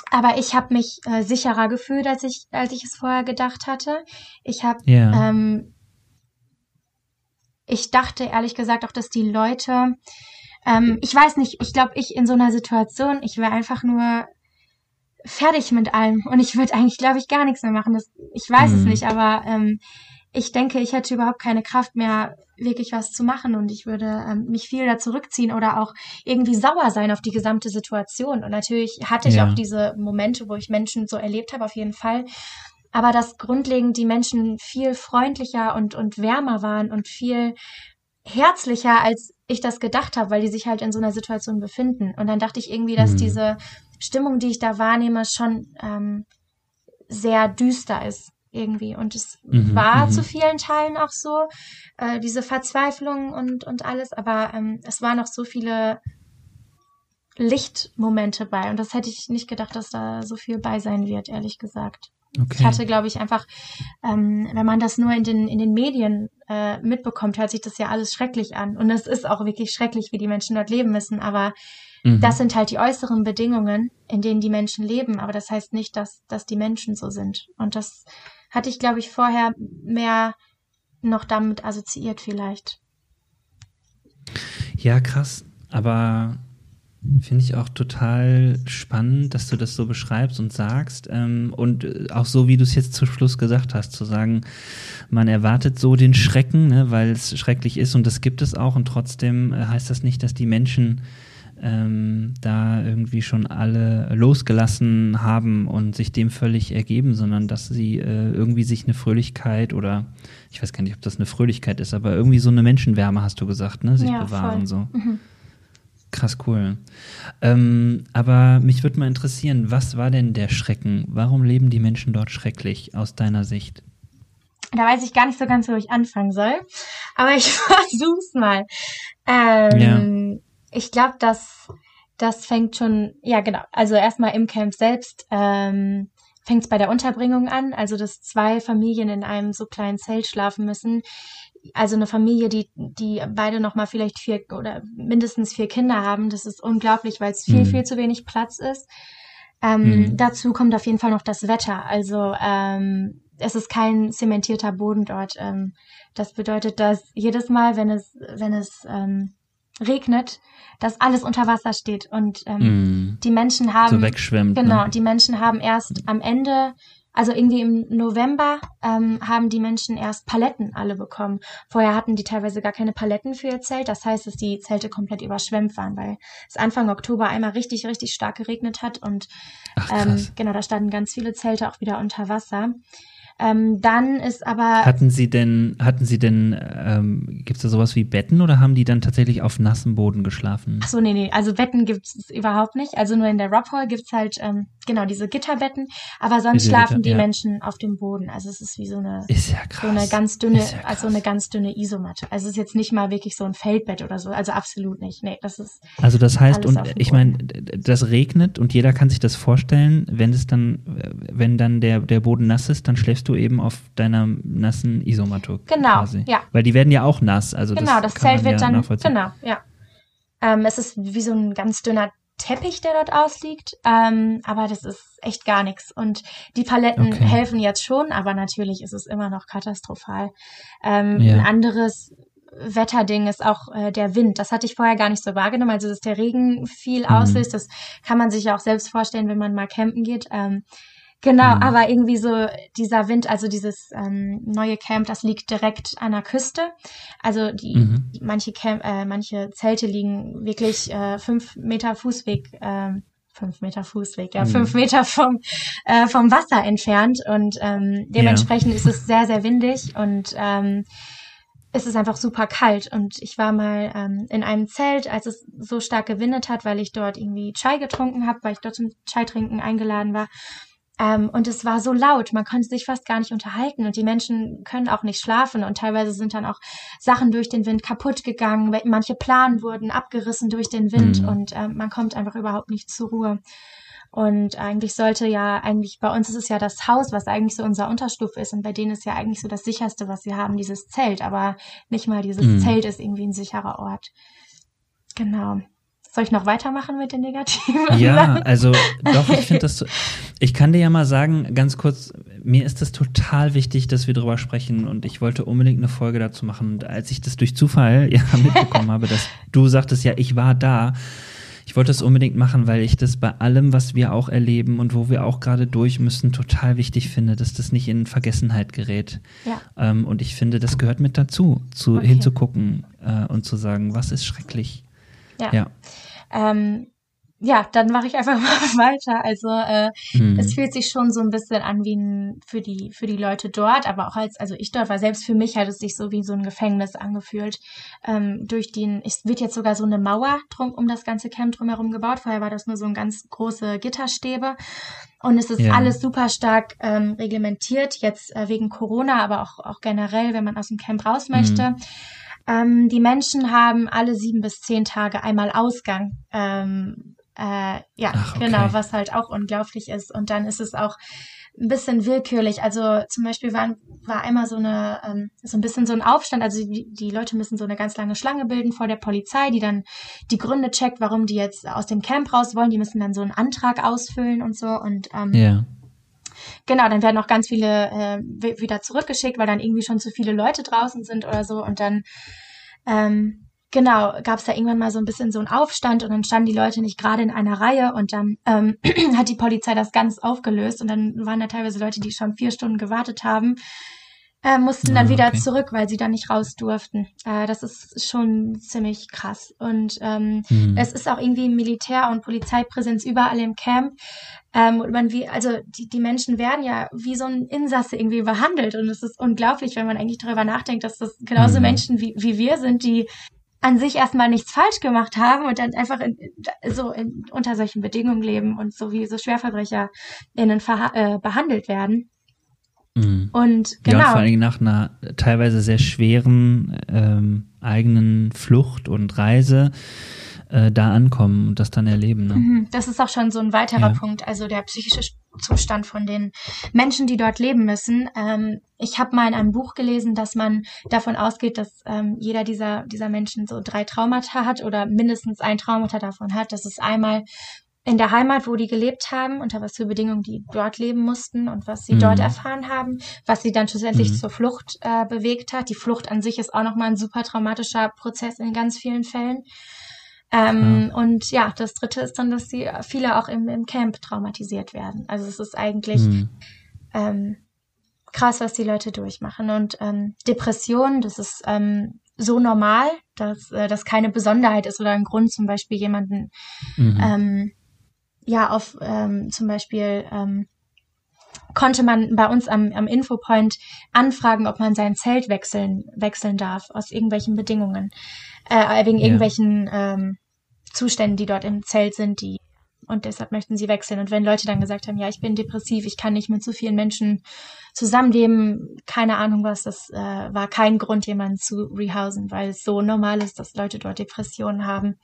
Aber ich habe mich äh, sicherer gefühlt, als ich, als ich es vorher gedacht hatte. Ich habe, ja. ähm, ich dachte ehrlich gesagt auch, dass die Leute, ähm, ich weiß nicht, ich glaube, ich in so einer Situation, ich wäre einfach nur fertig mit allem und ich würde eigentlich, glaube ich, gar nichts mehr machen. Das, ich weiß mhm. es nicht, aber ähm, ich denke, ich hätte überhaupt keine Kraft mehr, wirklich was zu machen und ich würde ähm, mich viel da zurückziehen oder auch irgendwie sauer sein auf die gesamte Situation. Und natürlich hatte ich ja. auch diese Momente, wo ich Menschen so erlebt habe, auf jeden Fall. Aber dass grundlegend die Menschen viel freundlicher und, und wärmer waren und viel herzlicher, als ich das gedacht habe, weil die sich halt in so einer Situation befinden. Und dann dachte ich irgendwie, dass mhm. diese Stimmung, die ich da wahrnehme, schon ähm, sehr düster ist irgendwie. Und es mhm, war mhm. zu vielen Teilen auch so, äh, diese Verzweiflung und, und alles, aber ähm, es waren noch so viele Lichtmomente bei. Und das hätte ich nicht gedacht, dass da so viel bei sein wird, ehrlich gesagt. Okay. Ich hatte, glaube ich, einfach, ähm, wenn man das nur in den, in den Medien äh, mitbekommt, hört sich das ja alles schrecklich an. Und es ist auch wirklich schrecklich, wie die Menschen dort leben müssen. Aber Mhm. Das sind halt die äußeren Bedingungen, in denen die Menschen leben. Aber das heißt nicht, dass, dass die Menschen so sind. Und das hatte ich, glaube ich, vorher mehr noch damit assoziiert vielleicht. Ja, krass. Aber Finde ich auch total spannend, dass du das so beschreibst und sagst. Ähm, und auch so, wie du es jetzt zum Schluss gesagt hast, zu sagen, man erwartet so den Schrecken, ne, weil es schrecklich ist und das gibt es auch. Und trotzdem äh, heißt das nicht, dass die Menschen ähm, da irgendwie schon alle losgelassen haben und sich dem völlig ergeben, sondern dass sie äh, irgendwie sich eine Fröhlichkeit oder ich weiß gar nicht, ob das eine Fröhlichkeit ist, aber irgendwie so eine Menschenwärme, hast du gesagt, ne, sich ja, bewahren voll. so. Mhm. Krass cool. Ähm, aber mich würde mal interessieren, was war denn der Schrecken? Warum leben die Menschen dort schrecklich aus deiner Sicht? Da weiß ich gar nicht so ganz, wo ich anfangen soll, aber ich versuch's mal. Ähm, ja ich glaube, dass das fängt schon, ja genau, also erstmal im Camp selbst ähm, fängt es bei der Unterbringung an, also dass zwei Familien in einem so kleinen Zelt schlafen müssen. Also eine Familie, die, die beide nochmal vielleicht vier oder mindestens vier Kinder haben, das ist unglaublich, weil es viel, mhm. viel zu wenig Platz ist. Ähm, mhm. Dazu kommt auf jeden Fall noch das Wetter. Also ähm, es ist kein zementierter Boden dort. Ähm, das bedeutet, dass jedes Mal, wenn es, wenn es ähm, regnet, dass alles unter Wasser steht und ähm, mm. die Menschen haben so wegschwemmt. Genau, ne? die Menschen haben erst am Ende, also irgendwie im November ähm, haben die Menschen erst Paletten alle bekommen. Vorher hatten die teilweise gar keine Paletten für ihr Zelt. Das heißt, dass die Zelte komplett überschwemmt waren, weil es Anfang Oktober einmal richtig, richtig stark geregnet hat und Ach, ähm, genau, da standen ganz viele Zelte auch wieder unter Wasser. Ähm, dann ist aber. Hatten Sie denn, hatten Sie denn, ähm, gibt es da sowas wie Betten oder haben die dann tatsächlich auf nassem Boden geschlafen? Ach so, nee, nee. Also Betten gibt es überhaupt nicht. Also nur in der Rob Hall gibt es halt, ähm, genau, diese Gitterbetten. Aber sonst diese schlafen Gitter, die ja. Menschen auf dem Boden. Also es ist wie so eine, ist ja krass. so eine ganz dünne, ja also eine ganz dünne Isomatte. Also es ist jetzt nicht mal wirklich so ein Feldbett oder so. Also absolut nicht. Nee, das ist. Also das heißt, und ich meine, das regnet und jeder kann sich das vorstellen, wenn es dann, wenn dann der, der Boden nass ist, dann schläfst du du eben auf deiner nassen Isomatte. Genau, quasi. ja. Weil die werden ja auch nass. Also genau, das, das Zelt wird ja dann, genau, ja. Ähm, es ist wie so ein ganz dünner Teppich, der dort ausliegt, ähm, aber das ist echt gar nichts. Und die Paletten okay. helfen jetzt schon, aber natürlich ist es immer noch katastrophal. Ähm, ja. Ein anderes Wetterding ist auch äh, der Wind. Das hatte ich vorher gar nicht so wahrgenommen. Also, dass der Regen viel mhm. auslöst, das kann man sich ja auch selbst vorstellen, wenn man mal campen geht. Ähm, Genau, mhm. aber irgendwie so dieser Wind, also dieses ähm, neue Camp, das liegt direkt an der Küste. Also die, mhm. die manche Camp, äh, manche Zelte liegen wirklich äh, fünf Meter Fußweg, äh, fünf Meter Fußweg, ja, mhm. fünf Meter vom äh, vom Wasser entfernt und ähm, dementsprechend ja. ist es sehr sehr windig und ähm, es ist einfach super kalt und ich war mal ähm, in einem Zelt, als es so stark gewindet hat, weil ich dort irgendwie Chai getrunken habe, weil ich dort zum Chai trinken eingeladen war. Ähm, und es war so laut, man konnte sich fast gar nicht unterhalten und die Menschen können auch nicht schlafen und teilweise sind dann auch Sachen durch den Wind kaputt gegangen, manche Planen wurden abgerissen durch den Wind mhm. und ähm, man kommt einfach überhaupt nicht zur Ruhe. Und eigentlich sollte ja, eigentlich bei uns ist es ja das Haus, was eigentlich so unser Unterstuf ist. Und bei denen ist ja eigentlich so das sicherste, was sie haben, dieses Zelt. Aber nicht mal dieses mhm. Zelt ist irgendwie ein sicherer Ort. Genau. Soll ich noch weitermachen mit den Negativen? Ja, also doch, ich finde das, ich kann dir ja mal sagen, ganz kurz, mir ist das total wichtig, dass wir darüber sprechen und ich wollte unbedingt eine Folge dazu machen. Und als ich das durch Zufall ja mitbekommen habe, dass du sagtest, ja, ich war da, ich wollte das unbedingt machen, weil ich das bei allem, was wir auch erleben und wo wir auch gerade durch müssen, total wichtig finde, dass das nicht in Vergessenheit gerät. Ja. Ähm, und ich finde, das gehört mit dazu, zu, okay. hinzugucken äh, und zu sagen, was ist schrecklich. Ja. Ja, ähm, ja dann mache ich einfach mal weiter. Also äh, mhm. es fühlt sich schon so ein bisschen an wie ein, für die für die Leute dort, aber auch als also ich dort war selbst für mich hat es sich so wie so ein Gefängnis angefühlt. Ähm, durch den es wird jetzt sogar so eine Mauer drum um das ganze Camp drumherum gebaut. Vorher war das nur so ein ganz große Gitterstäbe. Und es ist ja. alles super stark ähm, reglementiert, jetzt äh, wegen Corona, aber auch, auch generell, wenn man aus dem Camp raus möchte. Mhm. Ähm, die Menschen haben alle sieben bis zehn Tage einmal Ausgang. Ähm, äh, ja, Ach, okay. genau, was halt auch unglaublich ist. Und dann ist es auch ein bisschen willkürlich. Also zum Beispiel war, war einmal so eine, ähm, so ein bisschen so ein Aufstand. Also die, die Leute müssen so eine ganz lange Schlange bilden vor der Polizei, die dann die Gründe checkt, warum die jetzt aus dem Camp raus wollen. Die müssen dann so einen Antrag ausfüllen und so. Und ähm, yeah. Genau, dann werden auch ganz viele äh, wieder zurückgeschickt, weil dann irgendwie schon zu viele Leute draußen sind oder so. Und dann, ähm, genau, gab es da irgendwann mal so ein bisschen so einen Aufstand und dann standen die Leute nicht gerade in einer Reihe. Und dann ähm, hat die Polizei das ganz aufgelöst. Und dann waren da teilweise Leute, die schon vier Stunden gewartet haben, äh, mussten dann ah, wieder okay. zurück, weil sie dann nicht raus durften. Äh, das ist schon ziemlich krass. Und ähm, mhm. es ist auch irgendwie Militär- und Polizeipräsenz überall im Camp. Ähm, und man wie, also die, die Menschen werden ja wie so ein Insasse irgendwie behandelt. Und es ist unglaublich, wenn man eigentlich darüber nachdenkt, dass das genauso mhm. Menschen wie, wie wir sind, die an sich erstmal nichts falsch gemacht haben und dann einfach in, so in, unter solchen Bedingungen leben und so wie so SchwerverbrecherInnen äh, behandelt werden. Mhm. Und genau. Ja, und vor allen Dingen nach einer teilweise sehr schweren ähm, eigenen Flucht und Reise äh, da ankommen und das dann erleben. Ne? Mhm. Das ist auch schon so ein weiterer ja. Punkt, also der psychische Zustand von den Menschen, die dort leben müssen. Ähm, ich habe mal in einem Buch gelesen, dass man davon ausgeht, dass ähm, jeder dieser, dieser Menschen so drei Traumata hat oder mindestens ein Traumata davon hat. Das ist einmal in der Heimat, wo die gelebt haben, unter was für Bedingungen die dort leben mussten und was sie mhm. dort erfahren haben, was sie dann schlussendlich mhm. zur Flucht äh, bewegt hat. Die Flucht an sich ist auch nochmal ein super traumatischer Prozess in ganz vielen Fällen. Ähm, ja. Und ja, das dritte ist dann, dass die viele auch im, im Camp traumatisiert werden. Also es ist eigentlich mhm. ähm, krass, was die Leute durchmachen. Und ähm, Depression, das ist ähm, so normal, dass äh, das keine Besonderheit ist oder ein Grund, zum Beispiel jemanden mhm. ähm, ja, auf ähm, zum Beispiel ähm, konnte man bei uns am, am Infopoint anfragen, ob man sein Zelt wechseln, wechseln darf, aus irgendwelchen Bedingungen, äh, wegen ja. irgendwelchen ähm, Zuständen, die dort im Zelt sind, die und deshalb möchten sie wechseln. Und wenn Leute dann gesagt haben, ja, ich bin depressiv, ich kann nicht mit so vielen Menschen zusammenleben, keine Ahnung was, das äh, war kein Grund, jemanden zu rehausen, weil es so normal ist, dass Leute dort Depressionen haben.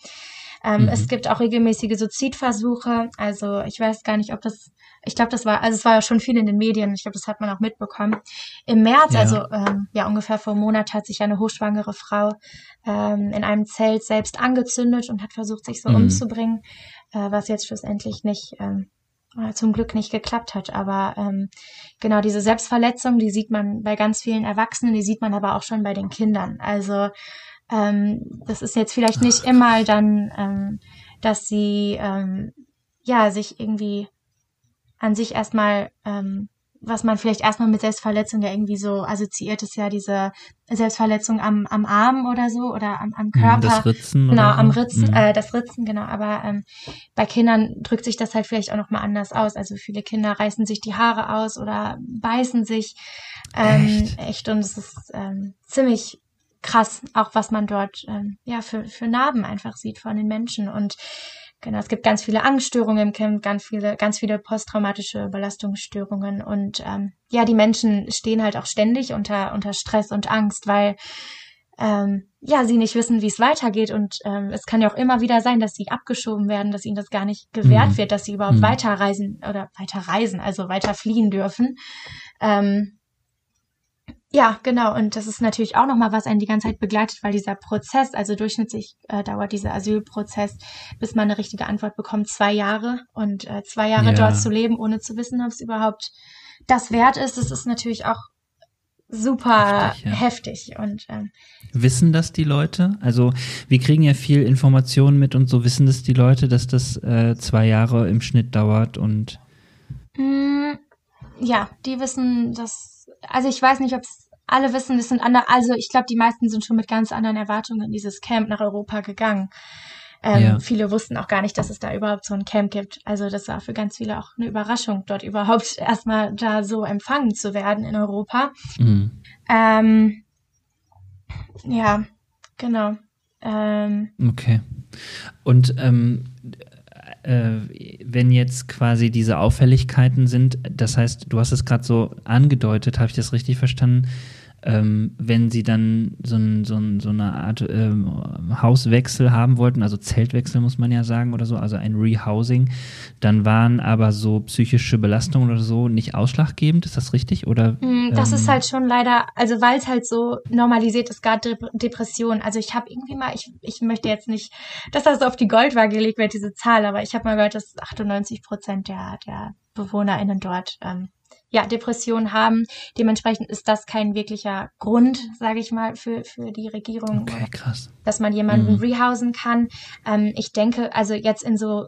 Ähm, mhm. Es gibt auch regelmäßige Suizidversuche. Also ich weiß gar nicht, ob das, ich glaube, das war, also es war ja schon viel in den Medien. Ich glaube, das hat man auch mitbekommen. Im März, ja. also ähm, ja ungefähr vor einem Monat, hat sich eine hochschwangere Frau ähm, in einem Zelt selbst angezündet und hat versucht, sich so mhm. umzubringen, äh, was jetzt schlussendlich nicht ähm, äh, zum Glück nicht geklappt hat. Aber ähm, genau diese Selbstverletzung, die sieht man bei ganz vielen Erwachsenen, die sieht man aber auch schon bei den Kindern. Also ähm, das ist jetzt vielleicht nicht immer dann, ähm, dass sie ähm, ja sich irgendwie an sich erstmal, ähm, was man vielleicht erstmal mit Selbstverletzung ja irgendwie so assoziiert, ist ja diese Selbstverletzung am, am Arm oder so oder am, am Körper. Das Ritzen. Genau, am Ritzen, mhm. äh, das Ritzen, genau. Aber ähm, bei Kindern drückt sich das halt vielleicht auch nochmal anders aus. Also viele Kinder reißen sich die Haare aus oder beißen sich. Ähm, echt? echt und es ist ähm, ziemlich krass, auch was man dort ähm, ja für, für Narben einfach sieht von den Menschen. Und genau, es gibt ganz viele Angststörungen im Camp, ganz viele, ganz viele posttraumatische Belastungsstörungen. Und ähm, ja, die Menschen stehen halt auch ständig unter, unter Stress und Angst, weil ähm, ja, sie nicht wissen, wie es weitergeht. Und ähm, es kann ja auch immer wieder sein, dass sie abgeschoben werden, dass ihnen das gar nicht gewährt mhm. wird, dass sie überhaupt mhm. weiterreisen oder weiterreisen, also weiter fliehen dürfen. Ähm, ja, genau. Und das ist natürlich auch nochmal, was einen die ganze Zeit begleitet, weil dieser Prozess, also durchschnittlich äh, dauert dieser Asylprozess, bis man eine richtige Antwort bekommt, zwei Jahre. Und äh, zwei Jahre ja. dort zu leben, ohne zu wissen, ob es überhaupt das wert ist, das ist natürlich auch super heftig. Ja. heftig. Und ähm, wissen das die Leute? Also wir kriegen ja viel Informationen mit und so wissen das die Leute, dass das äh, zwei Jahre im Schnitt dauert und mm, ja, die wissen das. Also ich weiß nicht, ob es alle wissen, es sind andere. Also ich glaube, die meisten sind schon mit ganz anderen Erwartungen in dieses Camp nach Europa gegangen. Ähm, ja. Viele wussten auch gar nicht, dass es da überhaupt so ein Camp gibt. Also das war für ganz viele auch eine Überraschung, dort überhaupt erstmal da so empfangen zu werden in Europa. Mhm. Ähm, ja, genau. Ähm, okay. Und ähm, äh, wenn jetzt quasi diese Auffälligkeiten sind, das heißt, du hast es gerade so angedeutet, habe ich das richtig verstanden? Ähm, wenn sie dann so, ein, so, ein, so eine Art ähm, Hauswechsel haben wollten, also Zeltwechsel muss man ja sagen oder so, also ein Rehousing, dann waren aber so psychische Belastungen oder so nicht ausschlaggebend, ist das richtig? Oder, mm, das ähm, ist halt schon leider, also weil es halt so normalisiert ist, gerade Dep Depression. Also ich habe irgendwie mal, ich, ich möchte jetzt nicht, dass das auf die Goldwaage gelegt wird, diese Zahl, aber ich habe mal gehört, dass 98 Prozent der, der BewohnerInnen dort ähm, ja, Depressionen haben. Dementsprechend ist das kein wirklicher Grund, sage ich mal, für, für die Regierung, okay, krass. dass man jemanden mhm. rehausen kann. Ähm, ich denke, also jetzt in so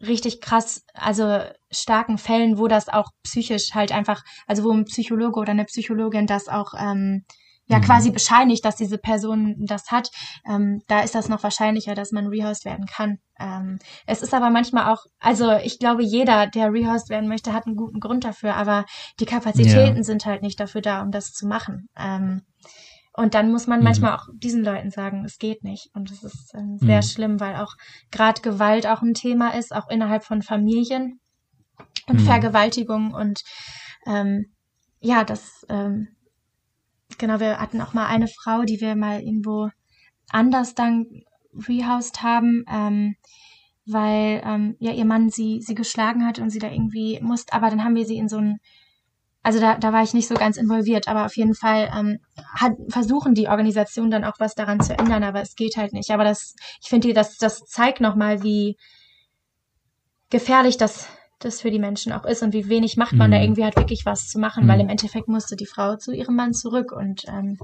richtig krass, also starken Fällen, wo das auch psychisch halt einfach, also wo ein Psychologe oder eine Psychologin das auch ähm, ja mhm. quasi bescheinigt, dass diese Person das hat, ähm, da ist das noch wahrscheinlicher, dass man rehoused werden kann. Ähm, es ist aber manchmal auch, also ich glaube, jeder, der rehoused werden möchte, hat einen guten Grund dafür, aber die Kapazitäten ja. sind halt nicht dafür da, um das zu machen. Ähm, und dann muss man mhm. manchmal auch diesen Leuten sagen, es geht nicht. Und das ist ähm, sehr mhm. schlimm, weil auch gerade Gewalt auch ein Thema ist, auch innerhalb von Familien und mhm. Vergewaltigung und ähm, ja, das ähm, genau, wir hatten auch mal eine Frau, die wir mal irgendwo anders dann rehoused haben, ähm, weil ähm, ja ihr Mann sie sie geschlagen hat und sie da irgendwie musste, aber dann haben wir sie in so ein also da, da war ich nicht so ganz involviert, aber auf jeden Fall ähm, hat, versuchen die Organisationen dann auch was daran zu ändern, aber es geht halt nicht. Aber das, ich finde, das, das zeigt nochmal, wie gefährlich das das für die Menschen auch ist und wie wenig macht man mhm. da irgendwie halt wirklich was zu machen, mhm. weil im Endeffekt musste die Frau zu ihrem Mann zurück und ähm,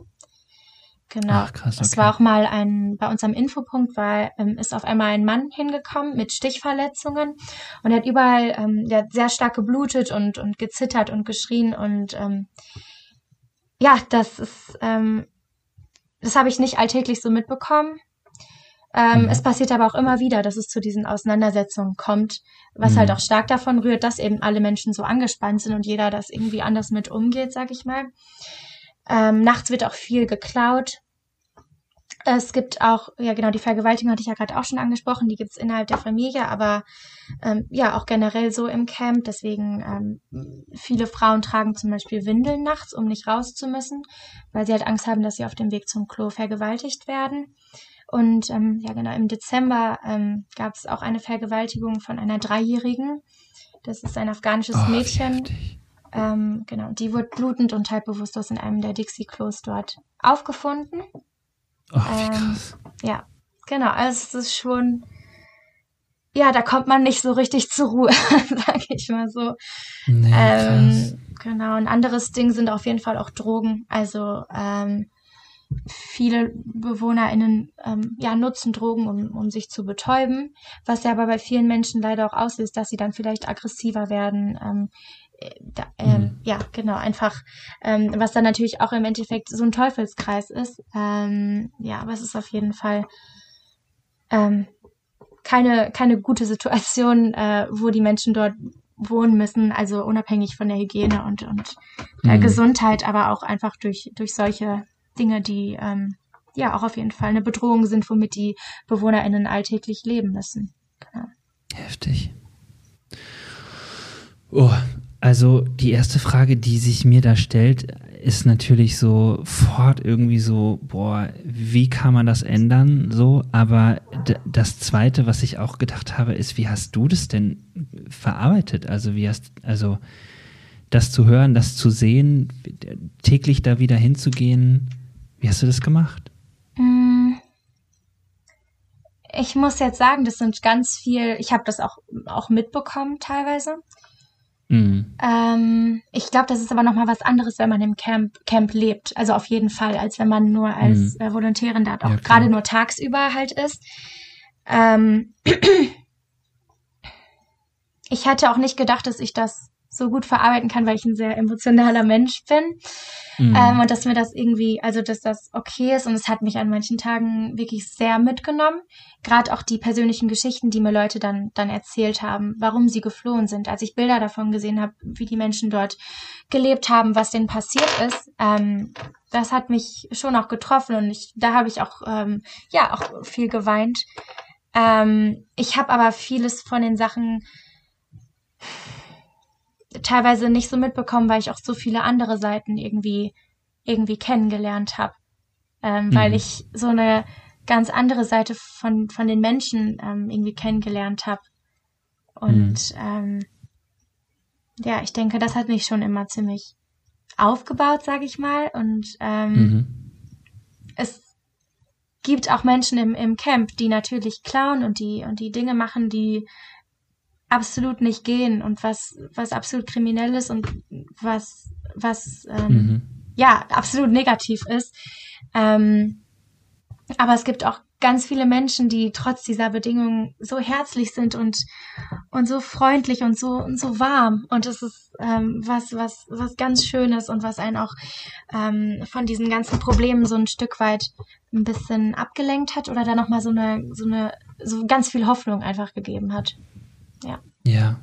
genau. Ach, krass, okay. Es war auch mal ein, bei uns am Infopunkt war, ähm, ist auf einmal ein Mann hingekommen mit Stichverletzungen und er hat überall, ähm, der hat sehr stark geblutet und, und gezittert und geschrien und ähm, ja, das ist, ähm, das habe ich nicht alltäglich so mitbekommen. Ähm, mhm. Es passiert aber auch immer wieder, dass es zu diesen Auseinandersetzungen kommt, was mhm. halt auch stark davon rührt, dass eben alle Menschen so angespannt sind und jeder das irgendwie anders mit umgeht, sag ich mal. Ähm, nachts wird auch viel geklaut. Es gibt auch, ja genau, die Vergewaltigung hatte ich ja gerade auch schon angesprochen, die gibt's innerhalb der Familie, aber ähm, ja auch generell so im Camp. Deswegen ähm, viele Frauen tragen zum Beispiel Windeln nachts, um nicht raus zu müssen, weil sie halt Angst haben, dass sie auf dem Weg zum Klo vergewaltigt werden. Und ähm, ja, genau, im Dezember ähm, gab es auch eine Vergewaltigung von einer Dreijährigen. Das ist ein afghanisches oh, Mädchen. Ähm, genau, die wurde blutend und halb bewusstlos in einem der Dixie-Klos dort aufgefunden. Oh, wie ähm, krass. Ja, genau. Also es ist schon, ja, da kommt man nicht so richtig zur Ruhe, sage ich mal so. Nee, ähm, genau, ein anderes Ding sind auf jeden Fall auch Drogen. Also ähm, viele BewohnerInnen ähm, ja, nutzen Drogen, um, um sich zu betäuben, was ja aber bei vielen Menschen leider auch auslöst, dass sie dann vielleicht aggressiver werden. Ähm, äh, da, ähm, mhm. Ja, genau, einfach, ähm, was dann natürlich auch im Endeffekt so ein Teufelskreis ist. Ähm, ja, aber es ist auf jeden Fall ähm, keine, keine gute Situation, äh, wo die Menschen dort wohnen müssen, also unabhängig von der Hygiene und, und der mhm. Gesundheit, aber auch einfach durch, durch solche Dinge, die ähm, ja auch auf jeden Fall eine Bedrohung sind, womit die BewohnerInnen alltäglich leben müssen. Genau. Heftig. Oh, also die erste Frage, die sich mir da stellt, ist natürlich sofort irgendwie so, boah, wie kann man das ändern? So, aber das zweite, was ich auch gedacht habe, ist, wie hast du das denn verarbeitet? Also, wie hast, also, das zu hören, das zu sehen, täglich da wieder hinzugehen, wie hast du das gemacht? Mm. Ich muss jetzt sagen, das sind ganz viel, ich habe das auch, auch mitbekommen teilweise. Mhm. Ähm, ich glaube, das ist aber nochmal was anderes, wenn man im Camp, Camp lebt. Also auf jeden Fall, als wenn man nur als mhm. äh, Volontärin da auch ja, gerade nur tagsüber halt ist. Ähm, ich hatte auch nicht gedacht, dass ich das so gut verarbeiten kann, weil ich ein sehr emotionaler Mensch bin. Mhm. Ähm, und dass mir das irgendwie, also dass das okay ist und es hat mich an manchen Tagen wirklich sehr mitgenommen. Gerade auch die persönlichen Geschichten, die mir Leute dann, dann erzählt haben, warum sie geflohen sind. Als ich Bilder davon gesehen habe, wie die Menschen dort gelebt haben, was denen passiert ist, ähm, das hat mich schon auch getroffen und ich, da habe ich auch, ähm, ja, auch viel geweint. Ähm, ich habe aber vieles von den Sachen teilweise nicht so mitbekommen, weil ich auch so viele andere Seiten irgendwie, irgendwie kennengelernt habe. Ähm, mhm. Weil ich so eine ganz andere Seite von, von den Menschen ähm, irgendwie kennengelernt habe. Und mhm. ähm, ja, ich denke, das hat mich schon immer ziemlich aufgebaut, sag ich mal. Und ähm, mhm. es gibt auch Menschen im, im Camp, die natürlich klauen und die und die Dinge machen, die absolut nicht gehen und was, was absolut kriminell ist und was, was ähm, mhm. ja absolut negativ ist. Ähm, aber es gibt auch ganz viele Menschen, die trotz dieser Bedingungen so herzlich sind und, und so freundlich und so, und so warm. Und es ist ähm, was, was, was ganz Schönes und was einen auch ähm, von diesen ganzen Problemen so ein Stück weit ein bisschen abgelenkt hat oder da nochmal so eine, so eine, so ganz viel Hoffnung einfach gegeben hat. Ja. Ja.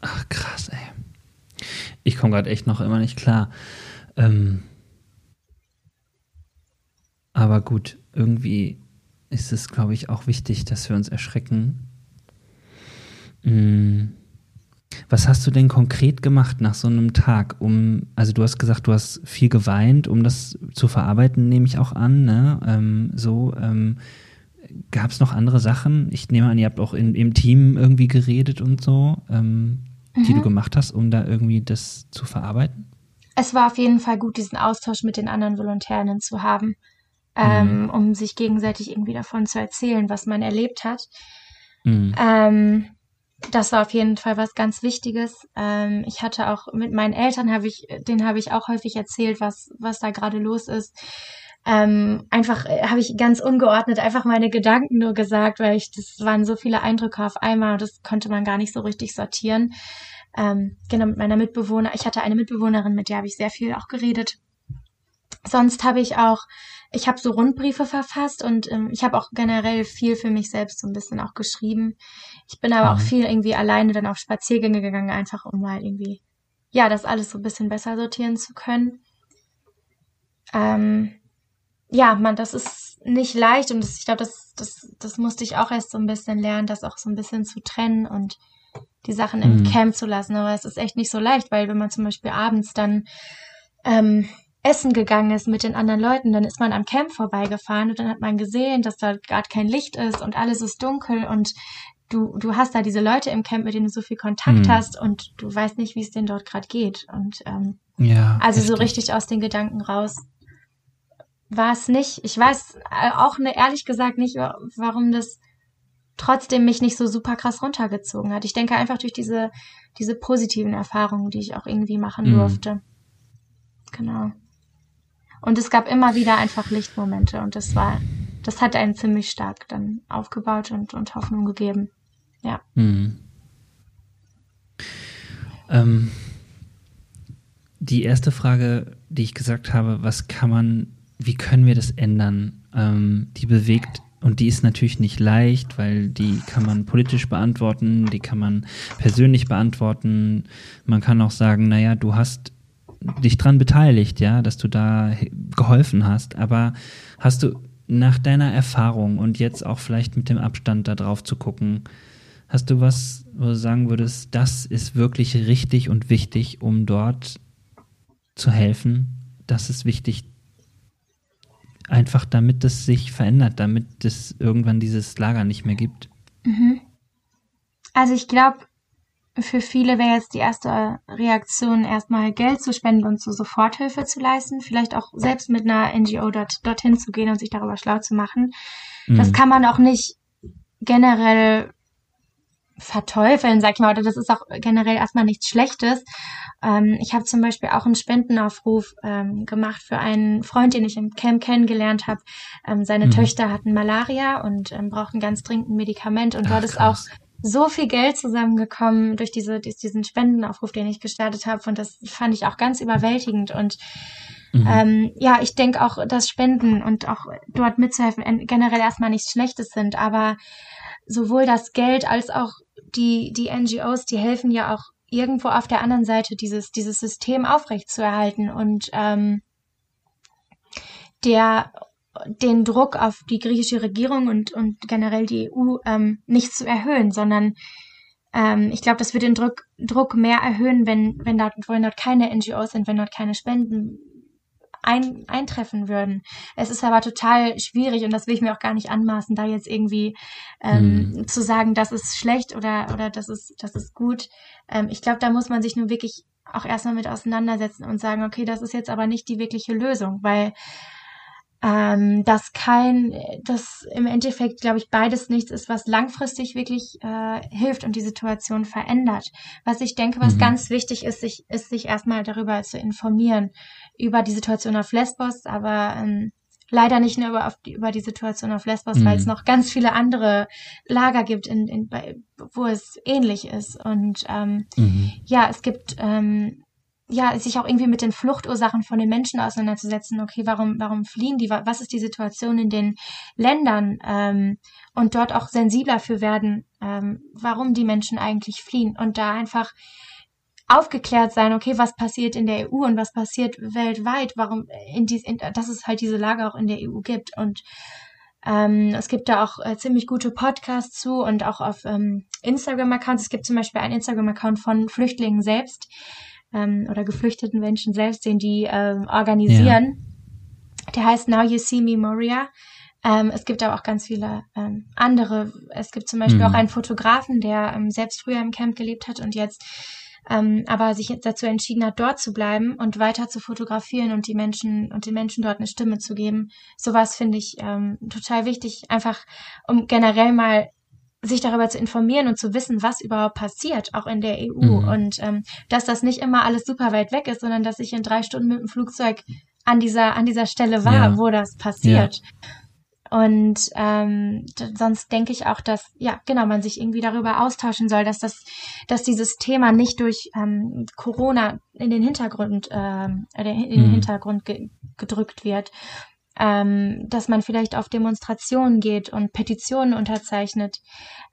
Ach, krass, ey. Ich komme gerade echt noch immer nicht klar. Ähm, aber gut, irgendwie ist es, glaube ich, auch wichtig, dass wir uns erschrecken. Mhm. Was hast du denn konkret gemacht nach so einem Tag, um, also du hast gesagt, du hast viel geweint, um das zu verarbeiten, nehme ich auch an, ne? Ähm, so, ähm, Gab es noch andere Sachen? Ich nehme an, ihr habt auch in, im Team irgendwie geredet und so, ähm, mhm. die du mhm. gemacht hast, um da irgendwie das zu verarbeiten? Es war auf jeden Fall gut, diesen Austausch mit den anderen Volontärinnen zu haben, ähm, mhm. um sich gegenseitig irgendwie davon zu erzählen, was man erlebt hat. Mhm. Ähm, das war auf jeden Fall was ganz Wichtiges. Ähm, ich hatte auch mit meinen Eltern habe ich, denen habe ich auch häufig erzählt, was was da gerade los ist ähm, einfach äh, habe ich ganz ungeordnet einfach meine Gedanken nur gesagt, weil ich das waren so viele Eindrücke auf einmal und das konnte man gar nicht so richtig sortieren. Ähm, genau mit meiner Mitbewohner. Ich hatte eine Mitbewohnerin, mit der habe ich sehr viel auch geredet. Sonst habe ich auch, ich habe so Rundbriefe verfasst und ähm, ich habe auch generell viel für mich selbst so ein bisschen auch geschrieben. Ich bin aber mhm. auch viel irgendwie alleine dann auf Spaziergänge gegangen, einfach um mal irgendwie, ja, das alles so ein bisschen besser sortieren zu können. Ähm, ja, man, das ist nicht leicht und das, ich glaube, das, das, das musste ich auch erst so ein bisschen lernen, das auch so ein bisschen zu trennen und die Sachen im mhm. Camp zu lassen. Aber es ist echt nicht so leicht, weil wenn man zum Beispiel abends dann ähm, essen gegangen ist mit den anderen Leuten, dann ist man am Camp vorbeigefahren und dann hat man gesehen, dass da gerade kein Licht ist und alles ist dunkel und du, du hast da diese Leute im Camp, mit denen du so viel Kontakt mhm. hast und du weißt nicht, wie es denen dort gerade geht. Und ähm, ja, also so richtig aus den Gedanken raus war es nicht. Ich weiß äh, auch ne, ehrlich gesagt nicht, warum das trotzdem mich nicht so super krass runtergezogen hat. Ich denke einfach durch diese, diese positiven Erfahrungen, die ich auch irgendwie machen mhm. durfte. Genau. Und es gab immer wieder einfach Lichtmomente und das war, das hat einen ziemlich stark dann aufgebaut und, und Hoffnung gegeben. Ja. Mhm. Ähm, die erste Frage, die ich gesagt habe, was kann man wie können wir das ändern? Ähm, die bewegt und die ist natürlich nicht leicht, weil die kann man politisch beantworten, die kann man persönlich beantworten. Man kann auch sagen, naja, du hast dich dran beteiligt, ja, dass du da geholfen hast. Aber hast du nach deiner Erfahrung und jetzt auch vielleicht mit dem Abstand da drauf zu gucken, hast du was, wo du sagen würdest, das ist wirklich richtig und wichtig, um dort zu helfen, das ist wichtig. Einfach damit es sich verändert, damit es irgendwann dieses Lager nicht mehr gibt. Mhm. Also ich glaube, für viele wäre jetzt die erste Reaktion, erstmal Geld zu spenden und so Soforthilfe zu leisten, vielleicht auch selbst mit einer NGO dort, dorthin zu gehen und sich darüber schlau zu machen. Mhm. Das kann man auch nicht generell verteufeln, sag ich mal, oder das ist auch generell erstmal nichts Schlechtes. Ähm, ich habe zum Beispiel auch einen Spendenaufruf ähm, gemacht für einen Freund, den ich im Camp kennengelernt habe. Ähm, seine mhm. Töchter hatten Malaria und ähm, brauchten ganz dringend ein Medikament und Ach, dort ist krass. auch so viel Geld zusammengekommen durch diese, diesen Spendenaufruf, den ich gestartet habe. Und das fand ich auch ganz überwältigend. Und mhm. ähm, ja, ich denke auch, dass Spenden und auch dort mitzuhelfen generell erstmal nichts Schlechtes sind. Aber sowohl das Geld als auch die, die NGOs, die helfen ja auch irgendwo auf der anderen Seite dieses, dieses System aufrechtzuerhalten. Und ähm, der den Druck auf die griechische Regierung und, und generell die EU ähm, nicht zu erhöhen, sondern ähm, ich glaube, das wird den Druck, Druck mehr erhöhen, wenn, wenn, dort, wenn dort keine NGOs sind, wenn dort keine Spenden ein, eintreffen würden. Es ist aber total schwierig und das will ich mir auch gar nicht anmaßen, da jetzt irgendwie ähm, hm. zu sagen, das ist schlecht oder, oder das ist, das ist gut. Ähm, ich glaube, da muss man sich nur wirklich auch erstmal mit auseinandersetzen und sagen, okay, das ist jetzt aber nicht die wirkliche Lösung, weil ähm, dass kein, dass im Endeffekt, glaube ich, beides nichts ist, was langfristig wirklich äh, hilft und die Situation verändert. Was ich denke, was mhm. ganz wichtig ist, sich, ist sich erstmal darüber zu informieren, über die Situation auf Lesbos, aber ähm, leider nicht nur über, die, über die Situation auf Lesbos, mhm. weil es noch ganz viele andere Lager gibt, in, in, bei, wo es ähnlich ist. Und ähm, mhm. ja, es gibt ähm, ja, sich auch irgendwie mit den Fluchtursachen von den Menschen auseinanderzusetzen. Okay, warum, warum fliehen die? Was ist die Situation in den Ländern? Ähm, und dort auch sensibler für werden, ähm, warum die Menschen eigentlich fliehen. Und da einfach aufgeklärt sein, okay, was passiert in der EU und was passiert weltweit, warum in dies, in, dass es halt diese Lage auch in der EU gibt. Und ähm, es gibt da auch äh, ziemlich gute Podcasts zu und auch auf ähm, Instagram-Accounts. Es gibt zum Beispiel einen Instagram-Account von Flüchtlingen selbst, ähm, oder geflüchteten Menschen selbst, den die ähm, organisieren. Ja. Der heißt Now You See Me Moria. Ähm, es gibt aber auch ganz viele ähm, andere. Es gibt zum Beispiel mhm. auch einen Fotografen, der ähm, selbst früher im Camp gelebt hat und jetzt ähm, aber sich jetzt dazu entschieden hat, dort zu bleiben und weiter zu fotografieren und die Menschen und den Menschen dort eine Stimme zu geben. Sowas finde ich ähm, total wichtig, einfach um generell mal sich darüber zu informieren und zu wissen, was überhaupt passiert, auch in der EU. Mhm. Und ähm, dass das nicht immer alles super weit weg ist, sondern dass ich in drei Stunden mit dem Flugzeug an dieser, an dieser Stelle war, ja. wo das passiert. Ja. Und ähm, sonst denke ich auch, dass, ja, genau, man sich irgendwie darüber austauschen soll, dass das, dass dieses Thema nicht durch ähm, Corona in den Hintergrund, ähm, in den mhm. Hintergrund ge gedrückt wird ähm, dass man vielleicht auf Demonstrationen geht und Petitionen unterzeichnet.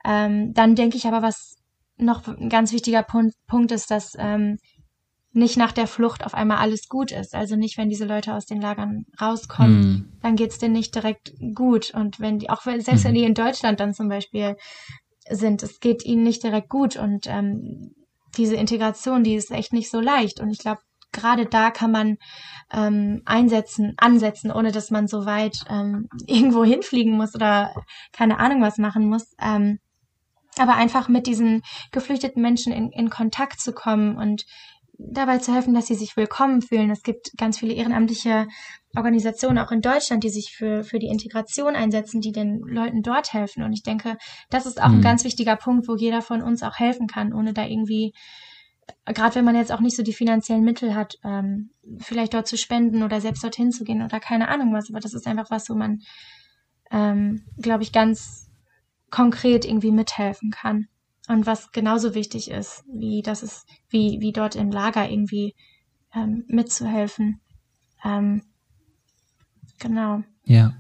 Ähm, dann denke ich aber, was noch ein ganz wichtiger Punkt, Punkt ist, dass ähm, nicht nach der Flucht auf einmal alles gut ist. Also nicht, wenn diese Leute aus den Lagern rauskommen, mm. dann geht's denen nicht direkt gut. Und wenn die, auch wenn, selbst mm. wenn die in Deutschland dann zum Beispiel sind, es geht ihnen nicht direkt gut. Und ähm, diese Integration, die ist echt nicht so leicht. Und ich glaube, gerade da kann man ähm, einsetzen, ansetzen, ohne dass man so weit ähm, irgendwo hinfliegen muss oder keine Ahnung was machen muss. Ähm, aber einfach mit diesen geflüchteten Menschen in, in Kontakt zu kommen und dabei zu helfen, dass sie sich willkommen fühlen. Es gibt ganz viele ehrenamtliche Organisationen auch in Deutschland, die sich für, für die Integration einsetzen, die den Leuten dort helfen. Und ich denke, das ist auch mhm. ein ganz wichtiger Punkt, wo jeder von uns auch helfen kann, ohne da irgendwie gerade wenn man jetzt auch nicht so die finanziellen Mittel hat, ähm, vielleicht dort zu spenden oder selbst dorthin zu gehen oder keine Ahnung was, aber das ist einfach was, wo man, ähm, glaube ich, ganz konkret irgendwie mithelfen kann. Und was genauso wichtig ist, wie das ist, wie, wie dort im Lager irgendwie ähm, mitzuhelfen. Ähm, genau. Ja.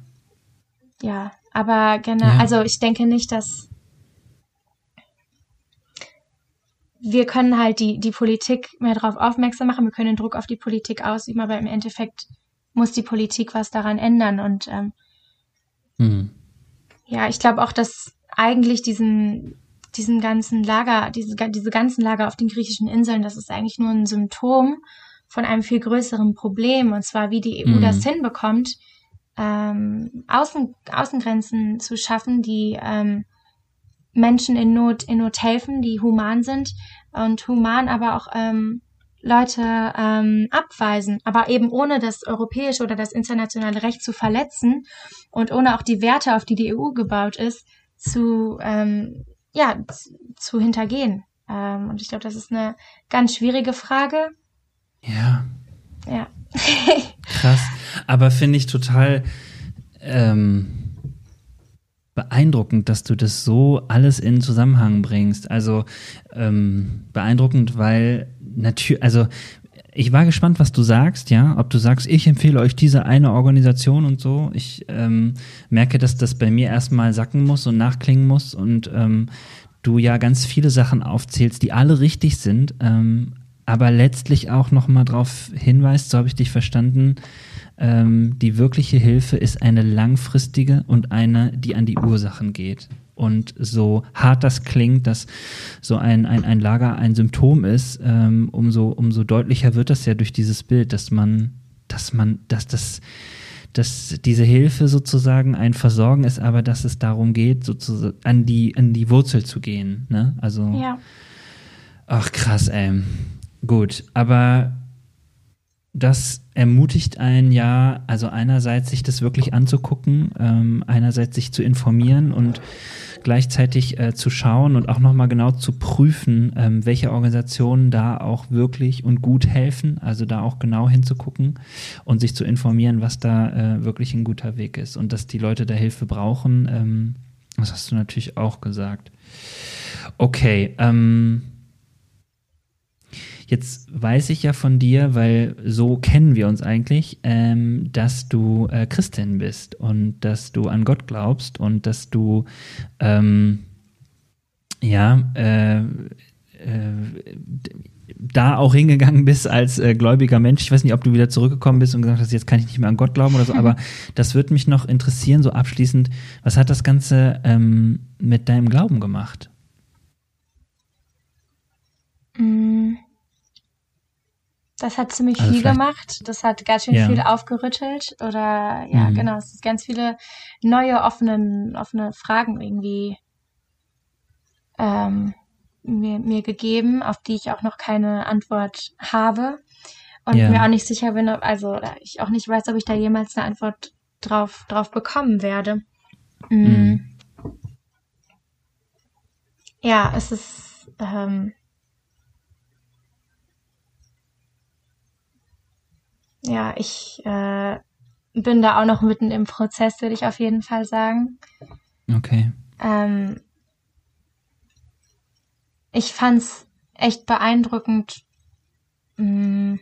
Ja, aber genau, ja. also ich denke nicht, dass wir können halt die, die Politik mehr darauf aufmerksam machen, wir können Druck auf die Politik ausüben, aber im Endeffekt muss die Politik was daran ändern. Und ähm, mhm. ja, ich glaube auch, dass eigentlich diesen, diesen ganzen Lager, diese, diese ganzen Lager auf den griechischen Inseln, das ist eigentlich nur ein Symptom von einem viel größeren Problem, und zwar wie die EU mhm. das hinbekommt, ähm, Außen, Außengrenzen zu schaffen, die ähm, Menschen in Not, in Not helfen, die human sind und human aber auch ähm, Leute ähm, abweisen, aber eben ohne das europäische oder das internationale Recht zu verletzen und ohne auch die Werte, auf die die EU gebaut ist, zu ähm, ja zu hintergehen. Ähm, und ich glaube, das ist eine ganz schwierige Frage. Ja. Ja. Krass. Aber finde ich total ähm, beeindruckend, dass du das so alles in Zusammenhang bringst. Also ähm, beeindruckend, weil natürlich, also ich war gespannt, was du sagst, ja, ob du sagst, ich empfehle euch diese eine Organisation und so. Ich ähm, merke, dass das bei mir erstmal sacken muss und nachklingen muss und ähm, du ja ganz viele Sachen aufzählst, die alle richtig sind, ähm, aber letztlich auch nochmal darauf hinweist, so habe ich dich verstanden, ähm, die wirkliche Hilfe ist eine langfristige und eine, die an die Ursachen geht. Und so hart das klingt, dass so ein, ein, ein Lager ein Symptom ist, ähm, umso, umso deutlicher wird das ja durch dieses Bild, dass man, dass man, dass das, dass diese Hilfe sozusagen ein Versorgen ist, aber dass es darum geht, sozusagen an die, an die Wurzel zu gehen. Ne? Also, ja. ach krass, ey. Gut, aber das ermutigt einen ja, also einerseits sich das wirklich anzugucken, ähm, einerseits sich zu informieren und gleichzeitig äh, zu schauen und auch nochmal genau zu prüfen, ähm, welche Organisationen da auch wirklich und gut helfen, also da auch genau hinzugucken und sich zu informieren, was da äh, wirklich ein guter Weg ist und dass die Leute da Hilfe brauchen, ähm, das hast du natürlich auch gesagt. Okay, ähm, Jetzt weiß ich ja von dir, weil so kennen wir uns eigentlich, ähm, dass du äh, Christin bist und dass du an Gott glaubst und dass du ähm, ja äh, äh, da auch hingegangen bist als äh, gläubiger Mensch. Ich weiß nicht, ob du wieder zurückgekommen bist und gesagt hast, jetzt kann ich nicht mehr an Gott glauben oder so, aber das würde mich noch interessieren, so abschließend, was hat das Ganze ähm, mit deinem Glauben gemacht? Das hat ziemlich also viel gemacht. Das hat ganz schön ja. viel aufgerüttelt. Oder ja, mhm. genau, es ist ganz viele neue offene, offene Fragen irgendwie ähm, mir, mir gegeben, auf die ich auch noch keine Antwort habe. Und ja. mir auch nicht sicher bin, ob, also ich auch nicht weiß, ob ich da jemals eine Antwort drauf, drauf bekommen werde. Mhm. Mhm. Ja, es ist ähm, ja, ich äh, bin da auch noch mitten im Prozess, würde ich auf jeden Fall sagen. Okay. Ähm, ich fand's echt beeindruckend, mh, mm,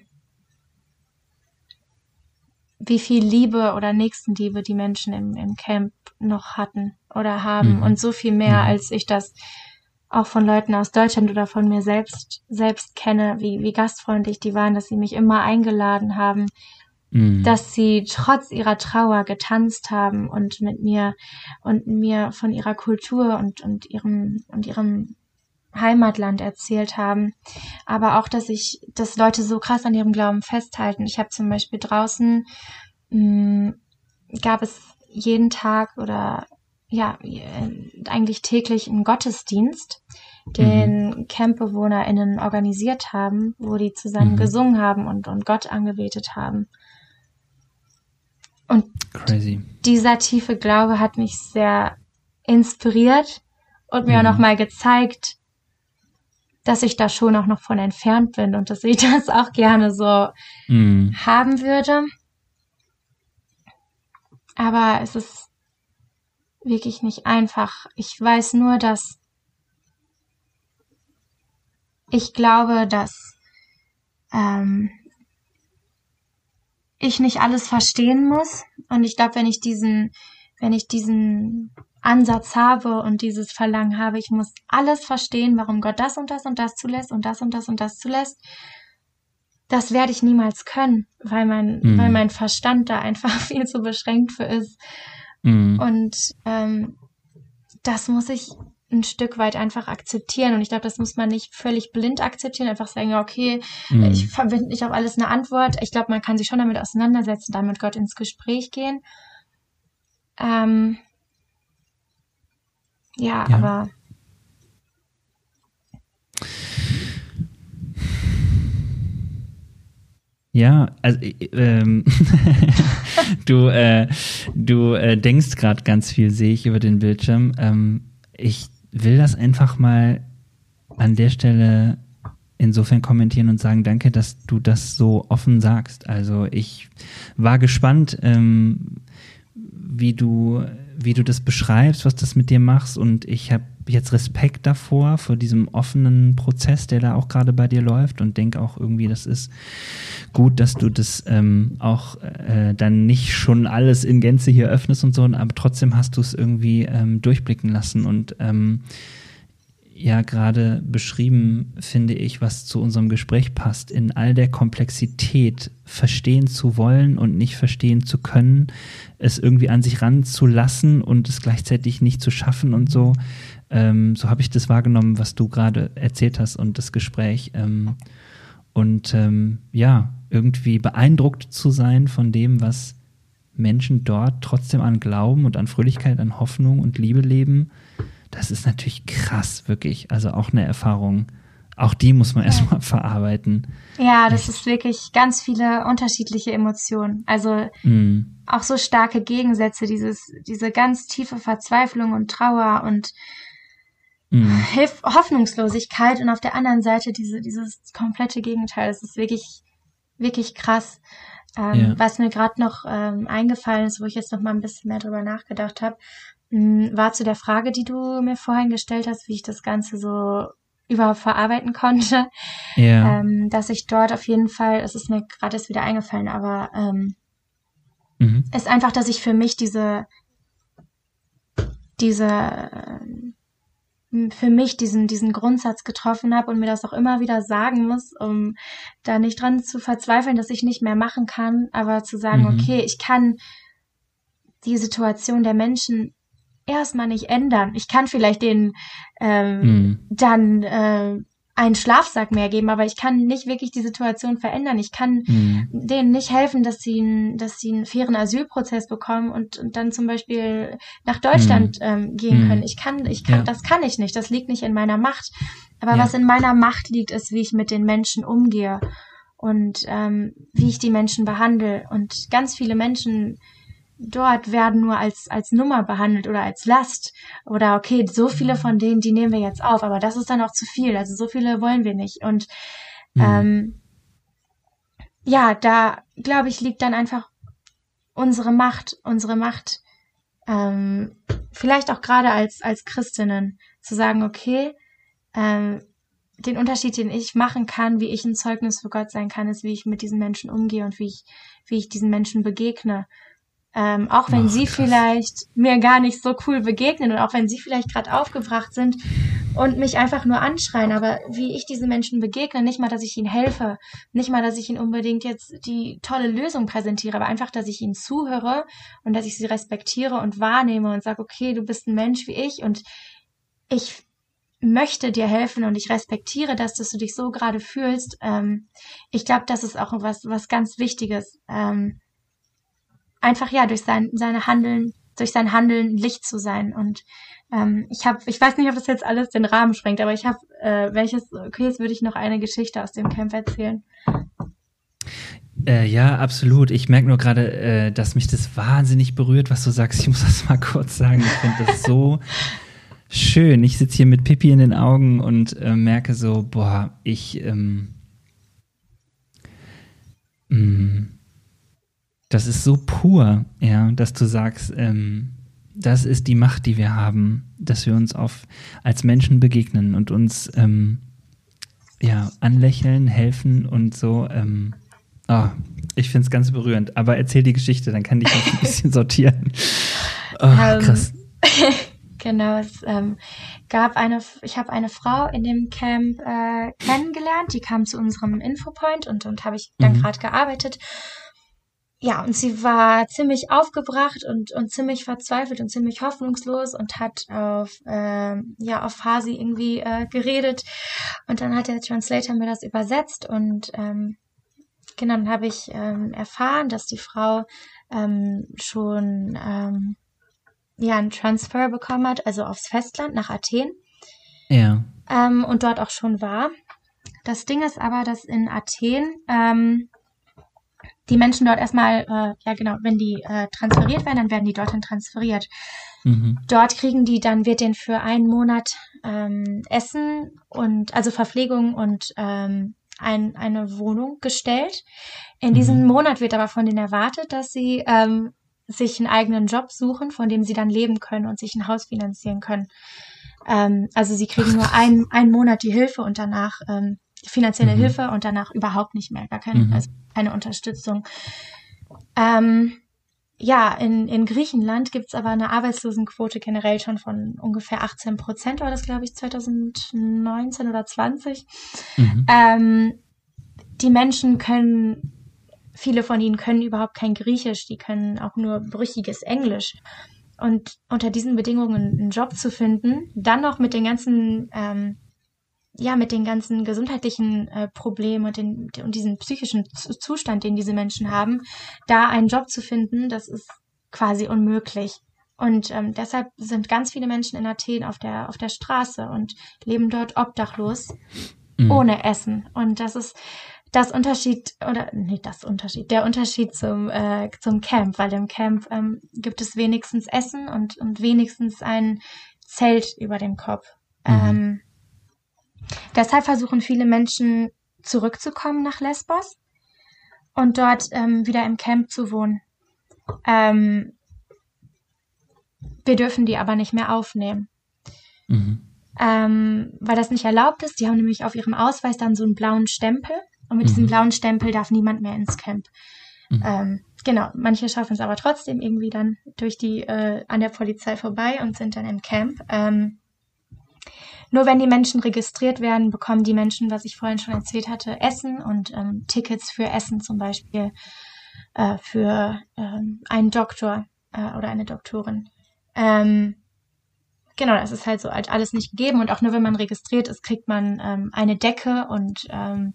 wie viel Liebe oder Nächstenliebe die Menschen im, im Camp noch hatten oder haben mhm. und so viel mehr, mhm. als ich das auch von Leuten aus Deutschland oder von mir selbst, selbst kenne, wie, wie gastfreundlich die waren, dass sie mich immer eingeladen haben, mhm. dass sie trotz ihrer Trauer getanzt haben und mit mir und mir von ihrer Kultur und, und ihrem, und ihrem Heimatland erzählt haben. Aber auch, dass ich, dass Leute so krass an ihrem Glauben festhalten. Ich habe zum Beispiel draußen mh, mm, gab es jeden Tag oder ja, eigentlich täglich einen Gottesdienst, den mhm. CampbewohnerInnen organisiert haben, wo die zusammen mhm. gesungen haben und, und Gott angebetet haben. Und Crazy. dieser tiefe Glaube hat mich sehr inspiriert und mir mhm. auch nochmal gezeigt, dass ich da schon auch noch von entfernt bin und dass ich das auch gerne so mhm. haben würde. Aber es ist wirklich nicht einfach. Ich weiß nur, dass ich glaube, dass ähm, ich nicht alles verstehen muss. Und ich glaube, wenn ich diesen, wenn ich diesen Ansatz habe und dieses Verlangen habe, ich muss alles verstehen, warum Gott das und das und das zulässt und das und das und das zulässt, das werde ich niemals können, weil mein, mhm. weil mein Verstand da einfach viel zu beschränkt für ist. Mhm. Und ähm, das muss ich ein Stück weit einfach akzeptieren. Und ich glaube, das muss man nicht völlig blind akzeptieren, einfach sagen, ja, okay, mhm. ich verbinde nicht auf alles eine Antwort. Ich glaube, man kann sich schon damit auseinandersetzen, dann mit Gott ins Gespräch gehen. Ähm, ja, ja, aber. Ja, also ähm, du, äh, du äh, denkst gerade ganz viel, sehe ich über den Bildschirm. Ähm, ich will das einfach mal an der Stelle insofern kommentieren und sagen, danke, dass du das so offen sagst. Also ich war gespannt, ähm, wie du, wie du das beschreibst, was das mit dir machst. Und ich habe jetzt Respekt davor, vor diesem offenen Prozess, der da auch gerade bei dir läuft und denke auch irgendwie, das ist gut, dass du das ähm, auch äh, dann nicht schon alles in Gänze hier öffnest und so, aber trotzdem hast du es irgendwie ähm, durchblicken lassen und ähm, ja gerade beschrieben, finde ich, was zu unserem Gespräch passt, in all der Komplexität verstehen zu wollen und nicht verstehen zu können, es irgendwie an sich ranzulassen und es gleichzeitig nicht zu schaffen und so. Ähm, so habe ich das wahrgenommen, was du gerade erzählt hast und das Gespräch. Ähm, und ähm, ja, irgendwie beeindruckt zu sein von dem, was Menschen dort trotzdem an Glauben und an Fröhlichkeit, an Hoffnung und Liebe leben, das ist natürlich krass, wirklich. Also auch eine Erfahrung. Auch die muss man ja. erstmal verarbeiten. Ja, das ist wirklich ganz viele unterschiedliche Emotionen. Also mm. auch so starke Gegensätze, dieses, diese ganz tiefe Verzweiflung und Trauer und. Hilf Hoffnungslosigkeit und auf der anderen Seite diese, dieses komplette Gegenteil. Das ist wirklich, wirklich krass. Ähm, ja. Was mir gerade noch ähm, eingefallen ist, wo ich jetzt noch mal ein bisschen mehr drüber nachgedacht habe, war zu der Frage, die du mir vorhin gestellt hast, wie ich das Ganze so überhaupt verarbeiten konnte, ja. ähm, dass ich dort auf jeden Fall, es ist mir gerade erst wieder eingefallen, aber ähm, mhm. ist einfach, dass ich für mich diese diese äh, für mich diesen diesen Grundsatz getroffen habe und mir das auch immer wieder sagen muss, um da nicht dran zu verzweifeln, dass ich nicht mehr machen kann, aber zu sagen, mhm. okay, ich kann die Situation der Menschen erstmal nicht ändern. Ich kann vielleicht den ähm, mhm. dann äh, einen Schlafsack mehr geben, aber ich kann nicht wirklich die Situation verändern. Ich kann mhm. denen nicht helfen, dass sie, dass sie einen fairen Asylprozess bekommen und, und dann zum Beispiel nach Deutschland mhm. ähm, gehen mhm. können. Ich kann, ich kann, ja. das kann ich nicht. Das liegt nicht in meiner Macht. Aber ja. was in meiner Macht liegt, ist, wie ich mit den Menschen umgehe und ähm, wie ich die Menschen behandle. Und ganz viele Menschen dort werden nur als, als Nummer behandelt oder als Last. Oder okay, so viele mhm. von denen, die nehmen wir jetzt auf, aber das ist dann auch zu viel. Also so viele wollen wir nicht. Und mhm. ähm, ja, da glaube ich, liegt dann einfach unsere Macht, unsere Macht, ähm, vielleicht auch gerade als, als Christinnen, zu sagen, okay, ähm, den Unterschied, den ich machen kann, wie ich ein Zeugnis für Gott sein kann, ist, wie ich mit diesen Menschen umgehe und wie ich, wie ich diesen Menschen begegne. Ähm, auch wenn Ach, sie krass. vielleicht mir gar nicht so cool begegnen und auch wenn sie vielleicht gerade aufgebracht sind und mich einfach nur anschreien, aber wie ich diese Menschen begegne, nicht mal, dass ich ihnen helfe, nicht mal, dass ich ihnen unbedingt jetzt die tolle Lösung präsentiere, aber einfach, dass ich ihnen zuhöre und dass ich sie respektiere und wahrnehme und sage, okay, du bist ein Mensch wie ich und ich möchte dir helfen und ich respektiere das, dass du dich so gerade fühlst. Ähm, ich glaube, das ist auch was, was ganz Wichtiges. Ähm, einfach ja durch sein seine Handeln, durch sein Handeln Licht zu sein. Und ähm, ich habe, ich weiß nicht, ob das jetzt alles den Rahmen sprengt, aber ich habe, äh, welches, okay, jetzt würde ich noch eine Geschichte aus dem Camp erzählen. Äh, ja, absolut. Ich merke nur gerade, äh, dass mich das wahnsinnig berührt, was du sagst. Ich muss das mal kurz sagen. Ich finde das so schön. Ich sitze hier mit Pippi in den Augen und äh, merke so, boah, ich ähm, mh, mm, das ist so pur, ja, dass du sagst, ähm, das ist die Macht, die wir haben, dass wir uns auf, als Menschen begegnen und uns ähm, ja, anlächeln, helfen und so. Ähm, oh, ich finde es ganz berührend. Aber erzähl die Geschichte, dann kann ich das ein bisschen sortieren. Oh, krass. genau, es ähm, gab eine, ich habe eine Frau in dem Camp äh, kennengelernt, die kam zu unserem Infopoint und, und habe ich dann mhm. gerade gearbeitet ja, und sie war ziemlich aufgebracht und, und ziemlich verzweifelt und ziemlich hoffnungslos und hat auf, äh, ja, auf Farsi irgendwie äh, geredet. Und dann hat der Translator mir das übersetzt und ähm, genau, dann habe ich ähm, erfahren, dass die Frau ähm, schon ähm, ja einen Transfer bekommen hat, also aufs Festland nach Athen. Ja. Ähm, und dort auch schon war. Das Ding ist aber, dass in Athen ähm, die Menschen dort erstmal, äh, ja genau, wenn die äh, transferiert werden, dann werden die dorthin transferiert. Mhm. Dort kriegen die, dann wird denen für einen Monat ähm, Essen und also Verpflegung und ähm, ein, eine Wohnung gestellt. In mhm. diesem Monat wird aber von denen erwartet, dass sie ähm, sich einen eigenen Job suchen, von dem sie dann leben können und sich ein Haus finanzieren können. Ähm, also sie kriegen nur einen, einen Monat die Hilfe und danach ähm, finanzielle mhm. Hilfe und danach überhaupt nicht mehr, gar keine, mhm. also keine Unterstützung. Ähm, ja, in, in Griechenland gibt's aber eine Arbeitslosenquote generell schon von ungefähr 18 Prozent, war das, glaube ich, 2019 oder 20. Mhm. Ähm, die Menschen können, viele von ihnen können überhaupt kein Griechisch, die können auch nur brüchiges Englisch. Und unter diesen Bedingungen einen Job zu finden, dann noch mit den ganzen ähm, ja, mit den ganzen gesundheitlichen äh, Problemen und, den, und diesen psychischen Zustand, den diese Menschen haben, da einen Job zu finden, das ist quasi unmöglich. Und ähm, deshalb sind ganz viele Menschen in Athen auf der, auf der Straße und leben dort obdachlos, mhm. ohne Essen. Und das ist das Unterschied, oder nee, das Unterschied, der Unterschied zum, äh, zum Camp, weil im Camp ähm, gibt es wenigstens Essen und, und wenigstens ein Zelt über dem Kopf. Mhm. Ähm, Deshalb versuchen viele Menschen zurückzukommen nach Lesbos und dort ähm, wieder im Camp zu wohnen. Ähm, wir dürfen die aber nicht mehr aufnehmen. Mhm. Ähm, weil das nicht erlaubt ist. Die haben nämlich auf ihrem Ausweis dann so einen blauen Stempel und mit mhm. diesem blauen Stempel darf niemand mehr ins Camp. Mhm. Ähm, genau, manche schaffen es aber trotzdem irgendwie dann durch die äh, an der Polizei vorbei und sind dann im Camp. Ähm, nur wenn die Menschen registriert werden, bekommen die Menschen, was ich vorhin schon erzählt hatte, Essen und ähm, Tickets für Essen zum Beispiel äh, für ähm, einen Doktor äh, oder eine Doktorin. Ähm, genau, das ist halt so halt alles nicht gegeben und auch nur wenn man registriert ist, kriegt man ähm, eine Decke und ähm,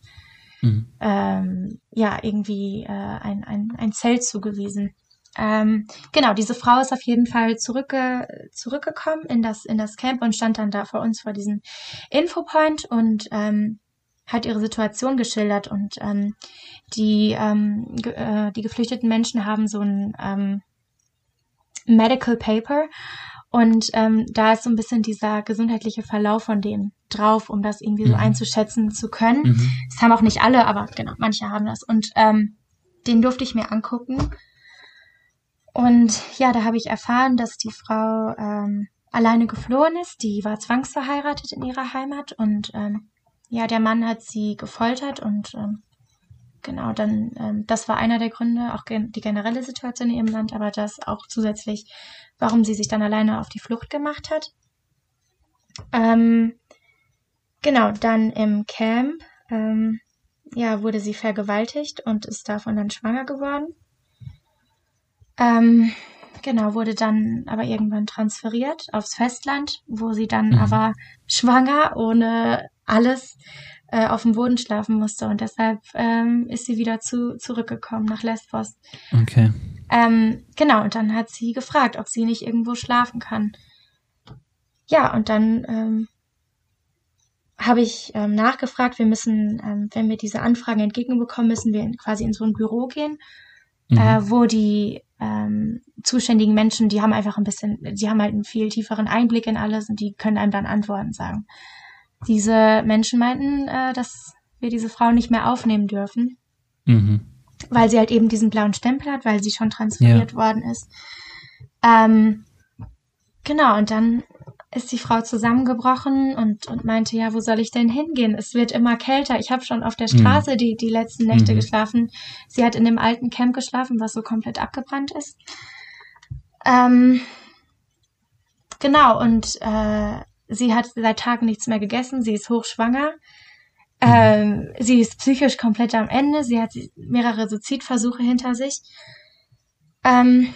mhm. ähm, ja, irgendwie äh, ein, ein, ein Zelt zugewiesen. Ähm, genau, diese Frau ist auf jeden Fall zurückge zurückgekommen in das, in das Camp und stand dann da vor uns vor diesem Infopoint und ähm, hat ihre Situation geschildert und ähm, die, ähm, ge äh, die geflüchteten Menschen haben so ein ähm, Medical Paper und ähm, da ist so ein bisschen dieser gesundheitliche Verlauf von denen drauf, um das irgendwie so mhm. einzuschätzen zu können. Mhm. Das haben auch nicht alle, aber genau, manche haben das. Und ähm, den durfte ich mir angucken. Und ja, da habe ich erfahren, dass die Frau ähm, alleine geflohen ist. Die war zwangsverheiratet in ihrer Heimat und ähm, ja, der Mann hat sie gefoltert und ähm, genau, dann, ähm, das war einer der Gründe, auch gen die generelle Situation in ihrem Land, aber das auch zusätzlich, warum sie sich dann alleine auf die Flucht gemacht hat. Ähm, genau, dann im Camp, ähm, ja, wurde sie vergewaltigt und ist davon dann schwanger geworden. Ähm, genau, wurde dann aber irgendwann transferiert aufs Festland, wo sie dann mhm. aber schwanger ohne alles äh, auf dem Boden schlafen musste und deshalb ähm, ist sie wieder zu, zurückgekommen nach Lesbos. Okay. Ähm, genau, und dann hat sie gefragt, ob sie nicht irgendwo schlafen kann. Ja, und dann ähm, habe ich ähm, nachgefragt, wir müssen, ähm, wenn wir diese Anfragen entgegenbekommen, müssen wir in, quasi in so ein Büro gehen, mhm. äh, wo die ähm, zuständigen Menschen, die haben einfach ein bisschen, die haben halt einen viel tieferen Einblick in alles und die können einem dann Antworten sagen. Diese Menschen meinten, äh, dass wir diese Frau nicht mehr aufnehmen dürfen, mhm. weil sie halt eben diesen blauen Stempel hat, weil sie schon transferiert ja. worden ist. Ähm, genau, und dann ist die Frau zusammengebrochen und, und meinte, ja, wo soll ich denn hingehen? Es wird immer kälter. Ich habe schon auf der Straße mhm. die, die letzten Nächte mhm. geschlafen. Sie hat in dem alten Camp geschlafen, was so komplett abgebrannt ist. Ähm, genau, und äh, sie hat seit Tagen nichts mehr gegessen. Sie ist hochschwanger. Mhm. Ähm, sie ist psychisch komplett am Ende. Sie hat mehrere Suizidversuche hinter sich. Ähm,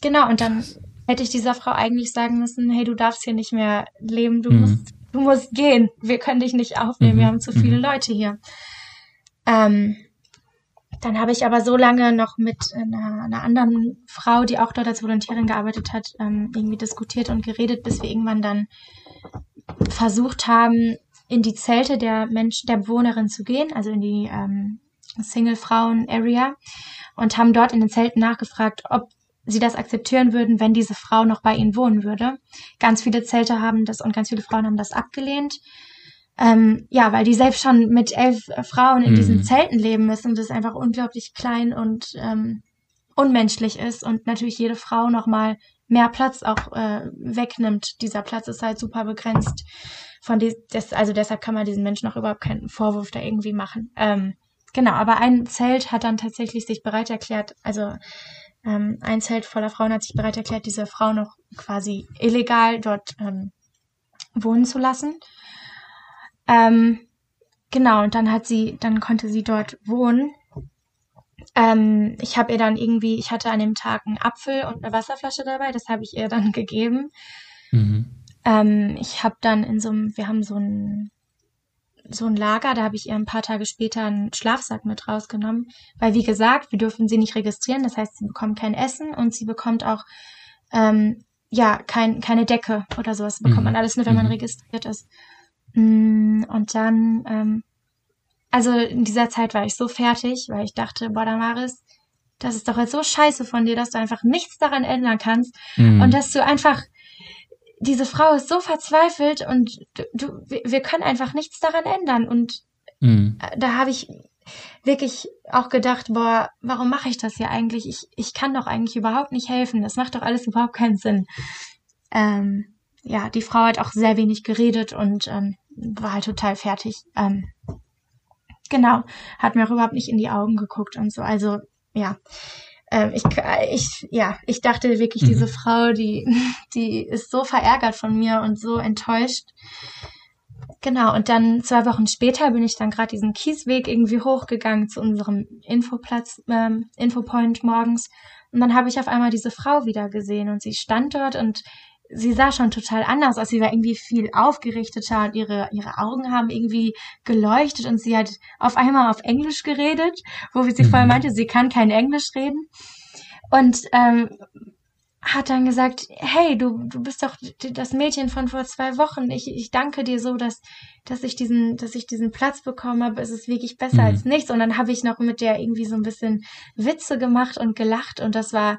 genau, und dann hätte ich dieser Frau eigentlich sagen müssen, hey, du darfst hier nicht mehr leben, du mhm. musst, du musst gehen, wir können dich nicht aufnehmen, mhm. wir haben zu viele mhm. Leute hier. Ähm, dann habe ich aber so lange noch mit einer, einer, anderen Frau, die auch dort als Volontärin gearbeitet hat, ähm, irgendwie diskutiert und geredet, bis wir irgendwann dann versucht haben, in die Zelte der Mensch, der Bewohnerin zu gehen, also in die ähm, Single-Frauen-Area und haben dort in den Zelten nachgefragt, ob sie das akzeptieren würden, wenn diese Frau noch bei ihnen wohnen würde. Ganz viele Zelte haben das und ganz viele Frauen haben das abgelehnt. Ähm, ja, weil die selbst schon mit elf Frauen in mhm. diesen Zelten leben müssen und das einfach unglaublich klein und ähm, unmenschlich ist und natürlich jede Frau nochmal mehr Platz auch äh, wegnimmt. Dieser Platz ist halt super begrenzt. Von des, also deshalb kann man diesen Menschen auch überhaupt keinen Vorwurf da irgendwie machen. Ähm, genau, aber ein Zelt hat dann tatsächlich sich bereit erklärt, also ähm, ein Zelt voller Frauen hat sich bereit erklärt, diese Frau noch quasi illegal dort ähm, wohnen zu lassen. Ähm, genau, und dann hat sie, dann konnte sie dort wohnen. Ähm, ich habe ihr dann irgendwie, ich hatte an dem Tag einen Apfel und eine Wasserflasche dabei, das habe ich ihr dann gegeben. Mhm. Ähm, ich habe dann in so einem, wir haben so ein so ein Lager, da habe ich ihr ein paar Tage später einen Schlafsack mit rausgenommen, weil wie gesagt, wir dürfen sie nicht registrieren, das heißt, sie bekommt kein Essen und sie bekommt auch ähm, ja kein, keine Decke oder sowas. Bekommt mhm. man alles nur, wenn man mhm. registriert ist. Mm, und dann, ähm, also in dieser Zeit war ich so fertig, weil ich dachte, boah, Damaris, das ist doch jetzt so scheiße von dir, dass du einfach nichts daran ändern kannst mhm. und dass du einfach diese Frau ist so verzweifelt und du, wir können einfach nichts daran ändern und mhm. da habe ich wirklich auch gedacht, boah, warum mache ich das hier eigentlich? Ich, ich kann doch eigentlich überhaupt nicht helfen. Das macht doch alles überhaupt keinen Sinn. Ähm, ja, die Frau hat auch sehr wenig geredet und ähm, war halt total fertig. Ähm, genau, hat mir auch überhaupt nicht in die Augen geguckt und so. Also ja, ähm, ich, ich, ja, ich dachte wirklich, mhm. diese Frau, die, die ist so verärgert von mir und so enttäuscht. Genau, und dann zwei Wochen später bin ich dann gerade diesen Kiesweg irgendwie hochgegangen zu unserem Infoplatz, ähm, Infopoint morgens. Und dann habe ich auf einmal diese Frau wieder gesehen und sie stand dort und sie sah schon total anders aus. Sie war irgendwie viel aufgerichteter und ihre, ihre Augen haben irgendwie geleuchtet und sie hat auf einmal auf Englisch geredet, wo sie mhm. vorher meinte, sie kann kein Englisch reden. Und ähm, hat dann gesagt, hey, du, du bist doch das Mädchen von vor zwei Wochen. Ich, ich danke dir so, dass, dass ich diesen, dass ich diesen Platz bekommen habe. Es ist wirklich besser mhm. als nichts. Und dann habe ich noch mit der irgendwie so ein bisschen Witze gemacht und gelacht und das war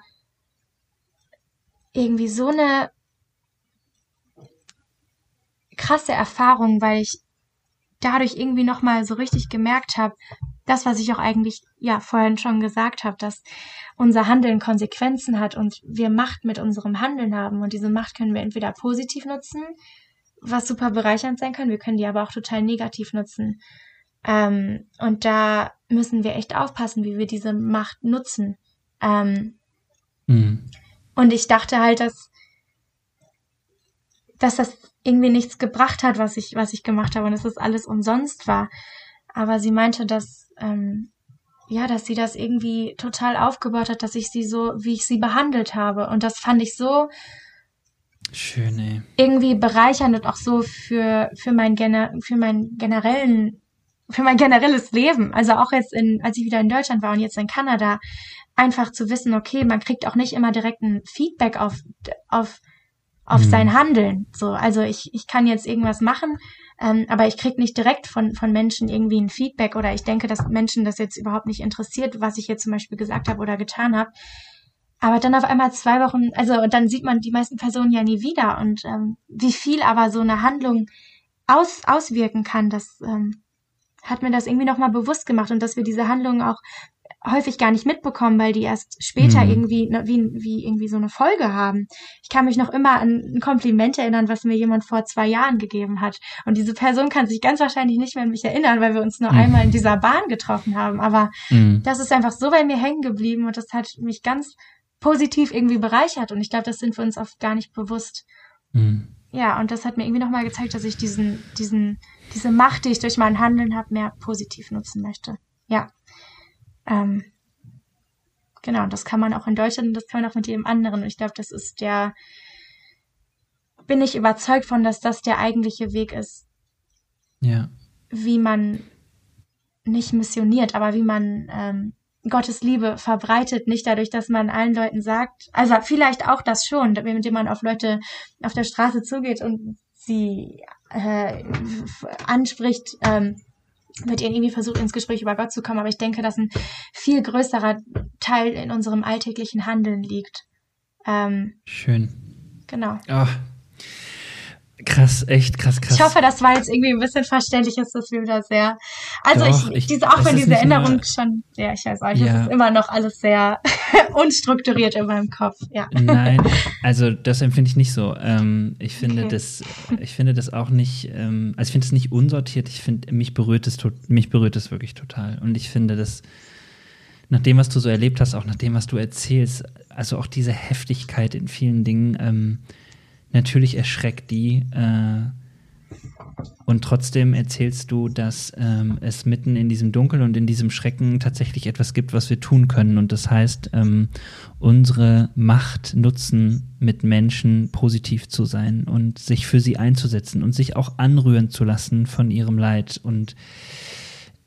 irgendwie so eine krasse Erfahrung, weil ich dadurch irgendwie nochmal so richtig gemerkt habe, das, was ich auch eigentlich ja vorhin schon gesagt habe, dass unser Handeln Konsequenzen hat und wir Macht mit unserem Handeln haben. Und diese Macht können wir entweder positiv nutzen, was super bereichernd sein kann, wir können die aber auch total negativ nutzen. Ähm, und da müssen wir echt aufpassen, wie wir diese Macht nutzen. Ähm, mhm. Und ich dachte halt, dass, dass das irgendwie nichts gebracht hat, was ich, was ich gemacht habe und dass das alles umsonst war. Aber sie meinte, dass, ähm, ja, dass sie das irgendwie total aufgebaut hat, dass ich sie so, wie ich sie behandelt habe. Und das fand ich so schön, ey. irgendwie bereichernd und auch so für, für mein, Gener für meinen generellen, für mein generelles Leben. Also auch jetzt in, als ich wieder in Deutschland war und jetzt in Kanada, einfach zu wissen, okay, man kriegt auch nicht immer direkt ein Feedback auf, auf auf mhm. sein Handeln. So, also ich, ich kann jetzt irgendwas machen, ähm, aber ich krieg nicht direkt von, von Menschen irgendwie ein Feedback oder ich denke, dass Menschen das jetzt überhaupt nicht interessiert, was ich jetzt zum Beispiel gesagt habe oder getan habe. Aber dann auf einmal zwei Wochen, also dann sieht man die meisten Personen ja nie wieder und ähm, wie viel aber so eine Handlung aus, auswirken kann, das ähm, hat mir das irgendwie nochmal bewusst gemacht und dass wir diese Handlungen auch häufig gar nicht mitbekommen, weil die erst später mhm. irgendwie ne, wie, wie irgendwie so eine Folge haben. Ich kann mich noch immer an ein Kompliment erinnern, was mir jemand vor zwei Jahren gegeben hat. Und diese Person kann sich ganz wahrscheinlich nicht mehr an mich erinnern, weil wir uns nur mhm. einmal in dieser Bahn getroffen haben. Aber mhm. das ist einfach so bei mir hängen geblieben und das hat mich ganz positiv irgendwie bereichert. Und ich glaube, das sind wir uns oft gar nicht bewusst. Mhm. Ja, und das hat mir irgendwie nochmal gezeigt, dass ich diesen, diesen, diese Macht, die ich durch mein Handeln habe, mehr positiv nutzen möchte. Ja. Ähm, genau, das kann man auch in Deutschland und das kann man auch mit jedem anderen. Und ich glaube, das ist der, bin ich überzeugt von, dass das der eigentliche Weg ist. Ja. Wie man nicht missioniert, aber wie man ähm, Gottes Liebe verbreitet, nicht dadurch, dass man allen Leuten sagt, also vielleicht auch das schon, indem man auf Leute auf der Straße zugeht und sie äh, anspricht, ähm, mit ihnen irgendwie versucht, ins Gespräch über Gott zu kommen. Aber ich denke, dass ein viel größerer Teil in unserem alltäglichen Handeln liegt. Ähm, Schön. Genau. Oh, Krass, echt krass, krass. Ich hoffe, das war jetzt irgendwie ein bisschen verständlich, ist das wieder sehr. Also Doch, ich, diese, auch wenn diese Änderung nur- schon, ja, ich weiß auch, Ja. es ist immer noch alles sehr unstrukturiert in meinem Kopf, ja. Nein, also das empfinde ich nicht so. Ähm, ich finde Okay. das, ich finde das auch nicht, ähm, also ich finde es nicht unsortiert. Ich finde, mich berührt es, mich berührt es wirklich total. Und ich finde das, nach dem, was du so erlebt hast, auch nach dem, was du erzählst, also auch diese Heftigkeit in vielen Dingen, ähm, natürlich erschreckt die. Äh, und trotzdem erzählst du, dass ähm, es mitten in diesem Dunkel und in diesem Schrecken tatsächlich etwas gibt, was wir tun können. Und das heißt, ähm, unsere Macht nutzen, mit Menschen positiv zu sein und sich für sie einzusetzen und sich auch anrühren zu lassen von ihrem Leid. Und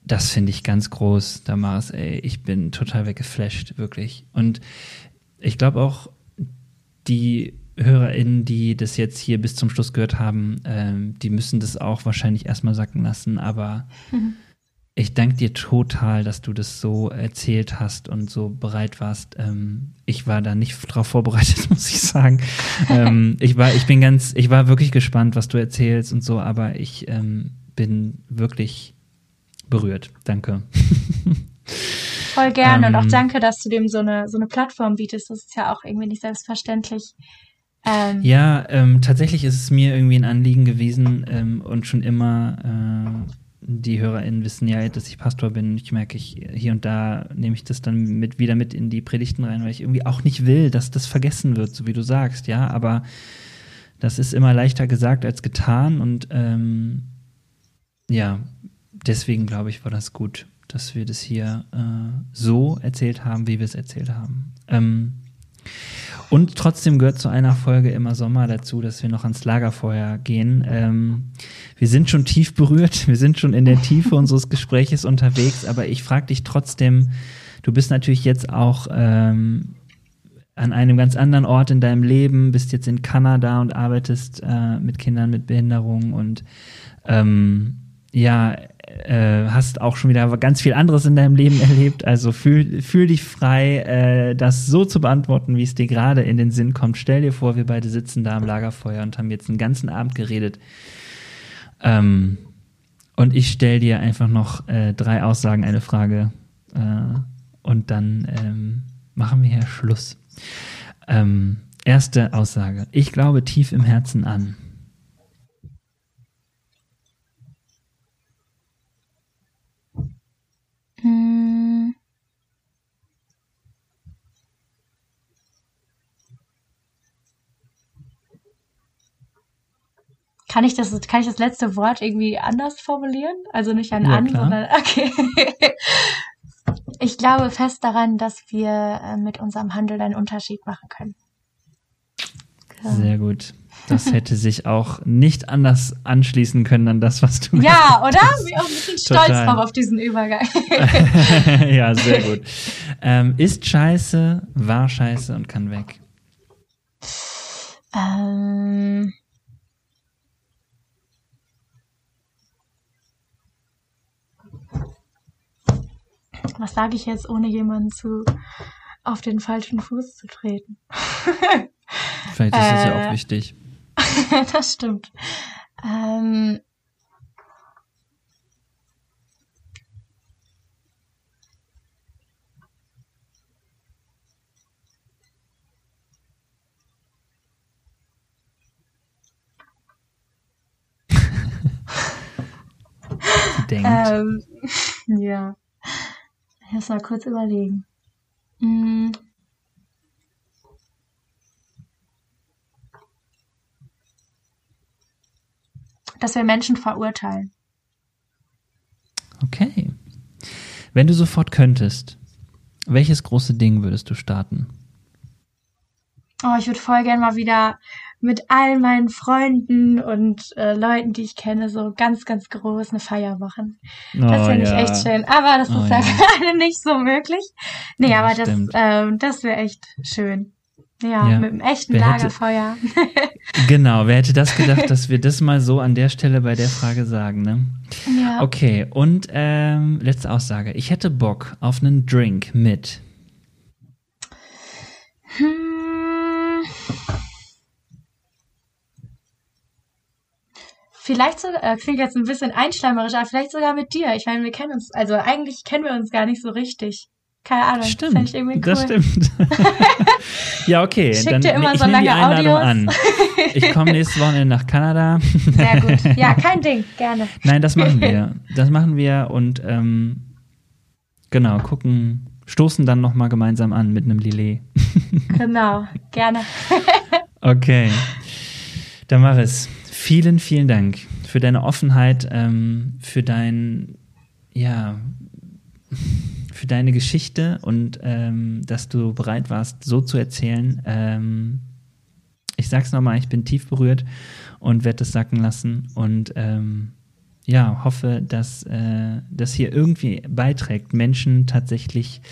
das finde ich ganz groß, Damaris. Ey, ich bin total weggeflasht, wirklich. Und ich glaube auch, die HörerInnen, die das jetzt hier bis zum Schluss gehört haben, ähm, die müssen das auch wahrscheinlich erstmal sacken lassen. Aber ich danke dir total, dass du das so erzählt hast und so bereit warst. Ähm, ich war da nicht drauf vorbereitet, muss ich sagen. ähm, ich war, ich bin ganz, ich war wirklich gespannt, was du erzählst und so, aber ich ähm, bin wirklich berührt. Danke. Voll gerne und auch Ähm, danke, dass du dem so eine, so eine Plattform bietest. Das ist ja auch irgendwie nicht selbstverständlich. Ähm, Ja, ähm, tatsächlich ist es mir irgendwie ein Anliegen gewesen ähm, und schon immer, äh, die HörerInnen wissen ja, dass ich Pastor bin. Ich merke, ich, hier und da nehme ich das dann mit, wieder mit in die Predigten rein, weil ich irgendwie auch nicht will, dass das vergessen wird, so wie du sagst, ja, aber das ist immer leichter gesagt als getan und ähm, ja, deswegen glaube ich, war das gut, dass wir das hier äh, so erzählt haben, wie wir es erzählt haben. Ähm, und trotzdem gehört zu einer Folge immer Sommer dazu, dass wir noch ans Lagerfeuer gehen. Ähm, wir sind schon tief berührt, wir sind schon in der Tiefe unseres Gespräches unterwegs, aber ich frage dich trotzdem, du bist natürlich jetzt auch ähm, an einem ganz anderen Ort in deinem Leben, bist jetzt in Kanada und arbeitest äh, mit Kindern mit Behinderung und ähm, ja, äh, hast auch schon wieder ganz viel anderes in deinem Leben erlebt. Also fühl, fühl dich frei, äh, das so zu beantworten, wie es dir gerade in den Sinn kommt. Stell dir vor, wir beide sitzen da am Lagerfeuer und haben jetzt einen ganzen Abend geredet. Ähm, und ich stell dir einfach noch äh, drei Aussagen, eine Frage. Äh, und dann ähm, machen wir hier Schluss. Ähm, erste Aussage. Ich glaube tief im Herzen an. Kann ich das, kann ich das letzte Wort irgendwie anders formulieren? Also nicht ein Ja, an, klar. sondern okay. Ich glaube fest daran, dass wir äh, mit unserem Handeln einen Unterschied machen können. Genau. Sehr gut. Das hätte sich auch nicht anders anschließen können an das, was du Ja, oder? Bin auch ein bisschen stolz Total. drauf auf diesen Übergang. ja, sehr gut. Ähm, ist scheiße, war scheiße und kann weg. Ähm, was sage ich jetzt, ohne jemanden zu auf den falschen Fuß zu treten? Vielleicht ist das ja Äh. auch wichtig. das stimmt. Ähm, denkt. ähm, ja. Ich muss mal kurz überlegen. Mm. Dass wir Menschen verurteilen. Okay. Wenn du sofort könntest, Welches große Ding würdest du starten? Oh, ich würde voll gern mal wieder mit all meinen Freunden und äh, Leuten, die ich kenne, so ganz, ganz groß eine Feier machen. Oh, das finde ja. ich echt schön. Aber das oh, ist ja. gerade nicht so möglich. Nee, ja, aber das, ähm, das wäre echt schön. Ja, ja, mit einem echten wer Lagerfeuer. Hätte, genau, wer hätte das gedacht, dass wir das mal so an der Stelle bei der Frage sagen, ne? Ja. Okay, und ähm, letzte Aussage. Ich hätte Bock auf einen Drink mit. Hm. Vielleicht sogar, äh, klingt jetzt ein bisschen einschleimerisch, aber vielleicht sogar mit dir. Ich meine, wir kennen uns, also eigentlich kennen wir uns gar nicht so richtig. Keine Ahnung. Stimmt. Ich cool. Das stimmt. ja, okay. Schick dann dir immer so lange Audios. an. Ich komme nächste Woche nach Kanada. Sehr gut. Ja, kein Ding. Gerne. Nein, das machen wir. Das machen wir und ähm, genau, gucken, stoßen dann nochmal gemeinsam an mit einem Lillet. genau, gerne. okay. Damaris, vielen, vielen Dank für deine Offenheit, ähm, für dein, ja, für deine Geschichte und ähm, dass du bereit warst, so zu erzählen. Ähm, ich sag's nochmal, ich bin tief berührt und werde das sacken lassen und ähm, ja, hoffe, dass äh, das hier irgendwie beiträgt, Menschen tatsächlich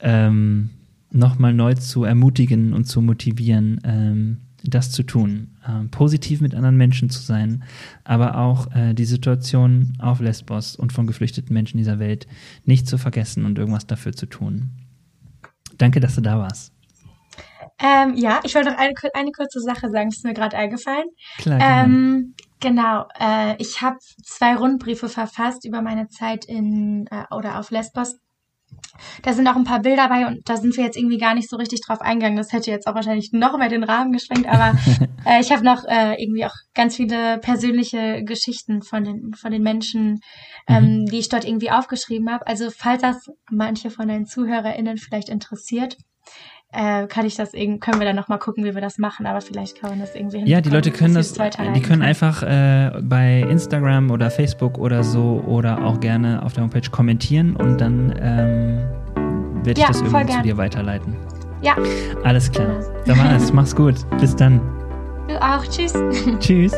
ähm, nochmal neu zu ermutigen und zu motivieren, ähm, das zu tun, äh, positiv mit anderen Menschen zu sein, aber auch äh, die Situation auf Lesbos und von geflüchteten Menschen dieser Welt nicht zu vergessen und irgendwas dafür zu tun. Danke, dass du da warst. Ähm, ja, ich wollte noch eine, eine kurze Sache sagen, ist mir gerade eingefallen. Klar, ähm, genau, äh, ich habe zwei Rundbriefe verfasst über meine Zeit in äh, oder auf Lesbos da sind auch ein paar Bilder bei und da sind wir jetzt irgendwie gar nicht so richtig drauf eingegangen. Das hätte jetzt auch wahrscheinlich noch mehr den Rahmen geschwenkt, aber äh, ich habe noch äh, irgendwie auch ganz viele persönliche Geschichten von den, von den Menschen, ähm, mhm. die ich dort irgendwie aufgeschrieben habe. Also falls das manche von deinen ZuhörerInnen vielleicht interessiert, äh, kann ich das können wir dann nochmal gucken, wie wir das machen, aber vielleicht kann man das irgendwie Ja, die Leute können das, die können einfach äh, bei Instagram oder Facebook oder so oder auch gerne auf der Homepage kommentieren und dann ähm, werde ich ja, das irgendwie zu dir weiterleiten. Ja. Alles klar. Dann mach's, mach's gut. Bis dann. Du auch. Tschüss. Tschüss.